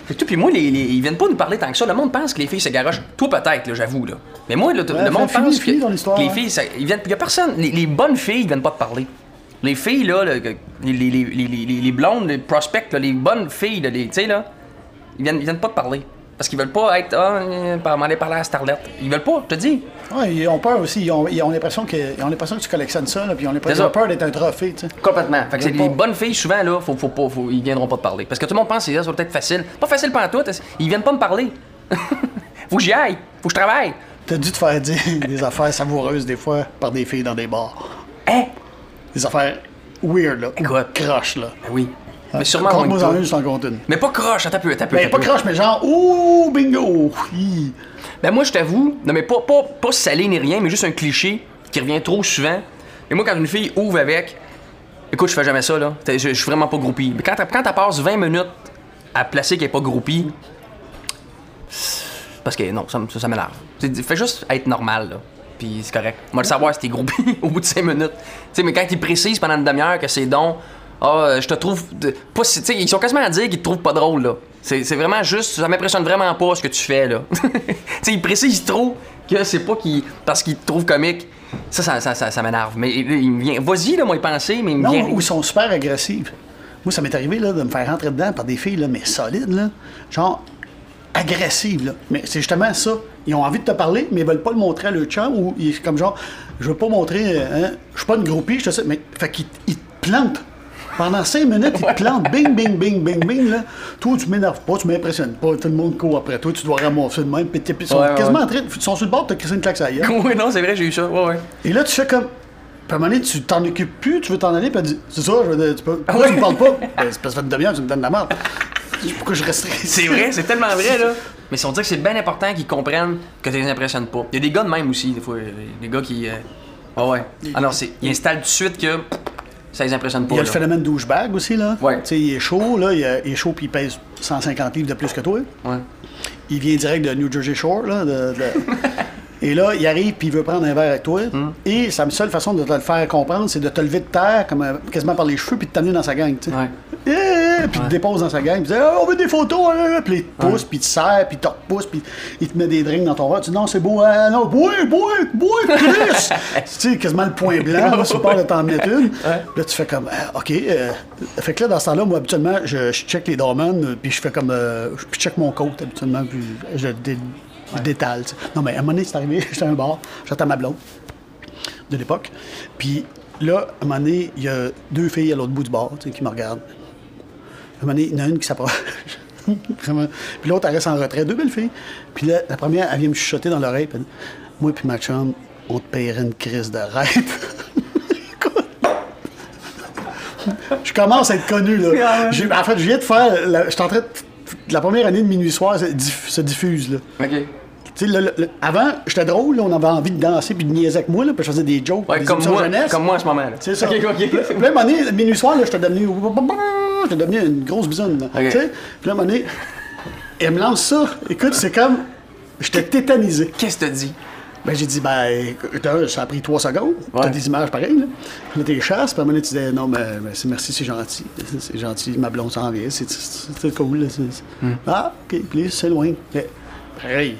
Fait que tout, puis moi, les, les- ils viennent pas nous parler tant que ça. Le monde pense que les filles se garochent. Toi, peut-être, là, j'avoue, là. Mais moi, là, Ouais, le monde fini, pense fini que, dans l'histoire, que les hein. filles, ça, ils viennent. Y a personne. Les, les bonnes filles, ils viennent pas te parler. Les filles, là, les, blondes, les prospects, les bonnes filles, là, les- tu sais, là, ils viennent, ils viennent pas te parler. Parce qu'ils veulent pas être. Ah, euh, par- m'aller parler à Starlet. Ils veulent pas, je te dis. Ouais, ils ont peur aussi. Ils ont, ont l'impression que, tu collectionnes ça, là, puis ils ont l'impression- peur d'être un trophée, tu sais. Complètement. Fait que c'est les bonnes filles, souvent, là, faut, faut pas, faut- ils viendront pas te parler. Parce que tout le monde pense que ça va être facile. Pas facile pendant tout. Ils viennent pas me parler. faut que j'y aille. Faut que je travaille. T'as dû te faire dire des affaires savoureuses des fois par des filles dans des bars. Hein? Des affaires weird, là. Écoute. Croche, là. Ben oui. Mais sûrement en une, je t'en compte une. Mais pas croche, un peu, un peu. Ben, attends pas croche, mais genre, ouh, bingo! Hi. Ben moi, je t'avoue, non mais pas, pas, pas salé ni rien, mais juste un cliché qui revient trop souvent. Et moi, quand une fille ouvre avec, écoute, je fais jamais ça, là. Je, je suis vraiment pas groupie. Mais quand t'as- quand t'as passe 20 minutes à placer qu'elle est pas groupie, parce que non, ça, ça, ça m'énerve. Fais juste être normal, là. Puis c'est correct. Moi, le savoir si t'es groupie au bout de 5 minutes. Tu sais, mais quand ils précisent pendant une demi-heure que c'est donc, ah, euh, je te trouve. Pas, si- tu sais, ils sont quasiment à dire qu'ils te trouvent pas drôle, là. C'est vraiment juste, ça m'impressionne vraiment pas ce que tu fais, là. tu sais, ils précisent trop que c'est pas qu'ils, parce qu'ils te trouvent comique. Ça, ça, ça, ça, ça m'énerve. Mais il me vient. Vas-y, là, moi, y penser, mais il me Non, vient. où ils sont super agressifs. Moi, ça m'est arrivé là, de me faire rentrer dedans par des filles, là, mais solides, là. Genre, agressives, là. Mais c'est justement ça. Ils ont envie de te parler, mais ils veulent pas le montrer à leur chum, ou ils, comme genre, je veux pas montrer, euh, hein, je suis pas une groupie, je te sais, mais, fait qu'ils ils te plantent. Pendant cinq minutes, ils te plantent, bing, bing, bing, bing, bing, là. Toi, tu m'énerves pas, tu m'impressionnes pas, tout le monde court après toi, tu dois ramasser de même, puis t'es- ils sont Ouais, quasiment ouais. en train, ils sont sur le bord, t'as crissé une claque à oui, non, c'est vrai, j'ai eu ça. Ouais, ouais. Et là, tu fais comme. Puis à un moment donné, tu t'en occupes plus, tu veux t'en aller, puis elle dit C'est ça, je veux dire, tu peux. Pourquoi tu me parles pas? Ben, C'est parce que ça fait une demi-heure, tu me donnes de la merde. Pourquoi je resterais ici? C'est vrai, c'est tellement vrai, là. Mais si on dit que c'est bien important qu'ils comprennent que tu les impressionnes pas. Il y a des gars de même aussi, des fois. Des gars qui. euh, Ah ouais. Alors, c'est... ils installent tout de suite que ça les impressionne pas. Il y a le phénomène douchebag aussi, là. Ouais. Tu sais, il est chaud, là, il, est- chaud, puis il pèse 150 livres de plus que toi. Ouais. Il vient direct de New Jersey Shore, là. de- de- Et là, il arrive, puis il veut prendre un verre avec toi. Hmm. Et sa seule façon de te le faire comprendre, c'est de te lever de terre, comme, euh, quasiment par les cheveux, puis de t'amener dans sa gang, tu sais. Ouais. Puis il te dépose dans sa gang, puis il dit Ah, on veut des photos, hein. puis il te pousse, puis il te serre, puis il te repousse, puis il te met des drinks dans ton verre. Tu dis non, c'est beau, hein, non, bois, bois, bois, Chris! tu sais, quasiment le point blanc, là, le bord de t'en mettre une. Là, tu fais comme Ah, OK. euh, fait que là, dans ce temps-là, moi, habituellement, je, je check les dormants, puis je fais comme. euh, je check mon coat, habituellement, puis je, dé- je détale. tu. Non, mais à un moment donné, c'est arrivé, j'étais à un bar, j'attends ma blonde de l'époque. Puis là, à un moment donné, il y a deux filles à l'autre bout du bar tu qui me regardent. À un moment donné, il y en a une qui s'approche. Vraiment. Puis l'autre, elle reste en retrait. Deux belles filles. Puis là, la première, elle vient me chuchoter dans l'oreille. puis Moi puis ma chum, on te paierait une crise de. Je commence à être connu, là. J'ai- En fait, je viens de faire... la- Je suis en train de... La première année de Minuit Soir se, diff- se diffuse, là. OK. Tu sais, le- le- le- avant, j'étais drôle, là, on avait envie de danser puis de niaiser avec moi, là, puis je faisais des jokes, Ouais, des comme moi, jeunesse. comme moi en ce moment. là. C'est ça. OK, OK. Puis là, à un moment donné, minuit soir, là, j'étais devenu. J'étais devenu une grosse bisoune. là. OK. Tu sais? Puis là, à un moment donné, elle me lance ça. Écoute, c'est comme. J'étais tétanisé. Qu'est-ce que t'as dit? Ben, j'ai dit, ben, ça a pris trois secondes. Ouais. T'as des images pareilles, là. Là, t'es chasses, puis à un moment donné, tu disais, non, mais, merci, c'est gentil. C'est- gentil, ma blonde s'en vient, c'est- cool, là. Hmm. Ah, OK, puis c'est loin. Mais, pareil,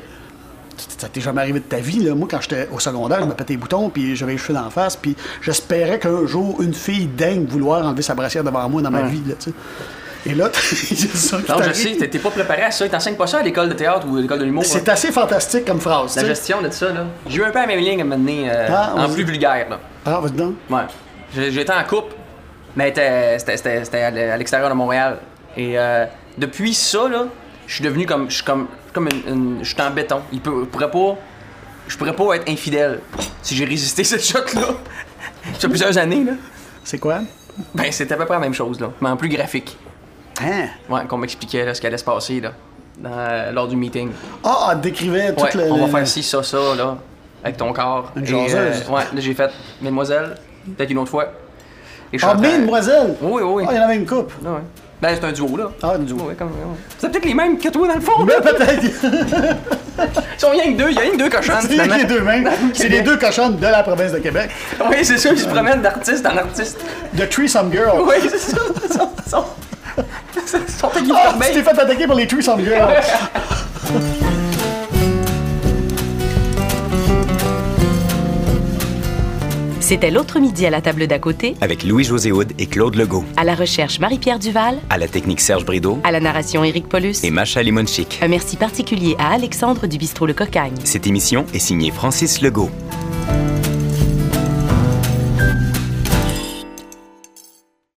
ça t'est jamais arrivé de ta vie, là. Moi, quand j'étais au secondaire, je me pétais les boutons, puis j'avais les cheveux d'en face, puis j'espérais qu'un jour, une fille daigne vouloir enlever sa brassière devant moi dans ma vie, là. Et là, ça Non, je sais, t'es- pas préparé à ça. Ils t'enseignent pas ça à l'école de théâtre ou à l'école de l'humour. C'est hein. assez fantastique comme phrase, La gestion de ça, là. J'ai eu un peu à même ligne à un moment donné, euh, Ah, en plus vulgaire, là. Ah, vas-y donc. Ouais. J'étais en couple, mais était- c'était- à l'extérieur de Montréal. Et euh, depuis ça, là, je suis devenu comme. Je suis comme, comme une, une- Je suis en béton. Il peut, pourrais pas. Je pourrais pas être infidèle si j'ai résisté cette shot-là. Ça fait plusieurs années, là. C'est quoi? Ben, c'était à peu près la même chose, là. Mais en plus graphique. Hein? Ouais, qu'on m'expliquait, là, ce qui allait se passer, là. dans- lors du meeting. Ah, elle décrivait tout Ouais, le. on va faire ci, ça, ça, là, avec ton corps. Une Et, euh, ouais, là, j'ai fait Mesdemoiselles, peut-être une autre fois. Ah, chantais- mesdemoiselle! Oui, oui, oui. Ah, il y en avait une coupe. Ah ouais. Ben, c'est un duo, là. Ah, une duo. Ouais, comme, ouais. C'est peut-être les mêmes que toi, dans le fond. Mais peut-être. Ils sont rien que deux, il y a rien que deux cochonnes, C'est les deux mêmes. C'est les deux cochonnes de la province de Québec. Oui, c'est ça, ils se promènent d'artiste en artiste. The Threesome Girl. Oui, c'est ça. Ils sont, ils sont, ils sont Ah, de tu t'es fait attaquer par les Threesome Girls. C'était l'autre midi à la table d'à côté, Avec Louis-José Houd et Claude Legault. à la recherche Marie-Pierre Duval, À la technique Serge Brideau à la narration Éric Paulus. et Macha Limonchik. Un merci particulier à Alexandre du bistrot Le Cocagne. Cette émission est signée Francis Legault.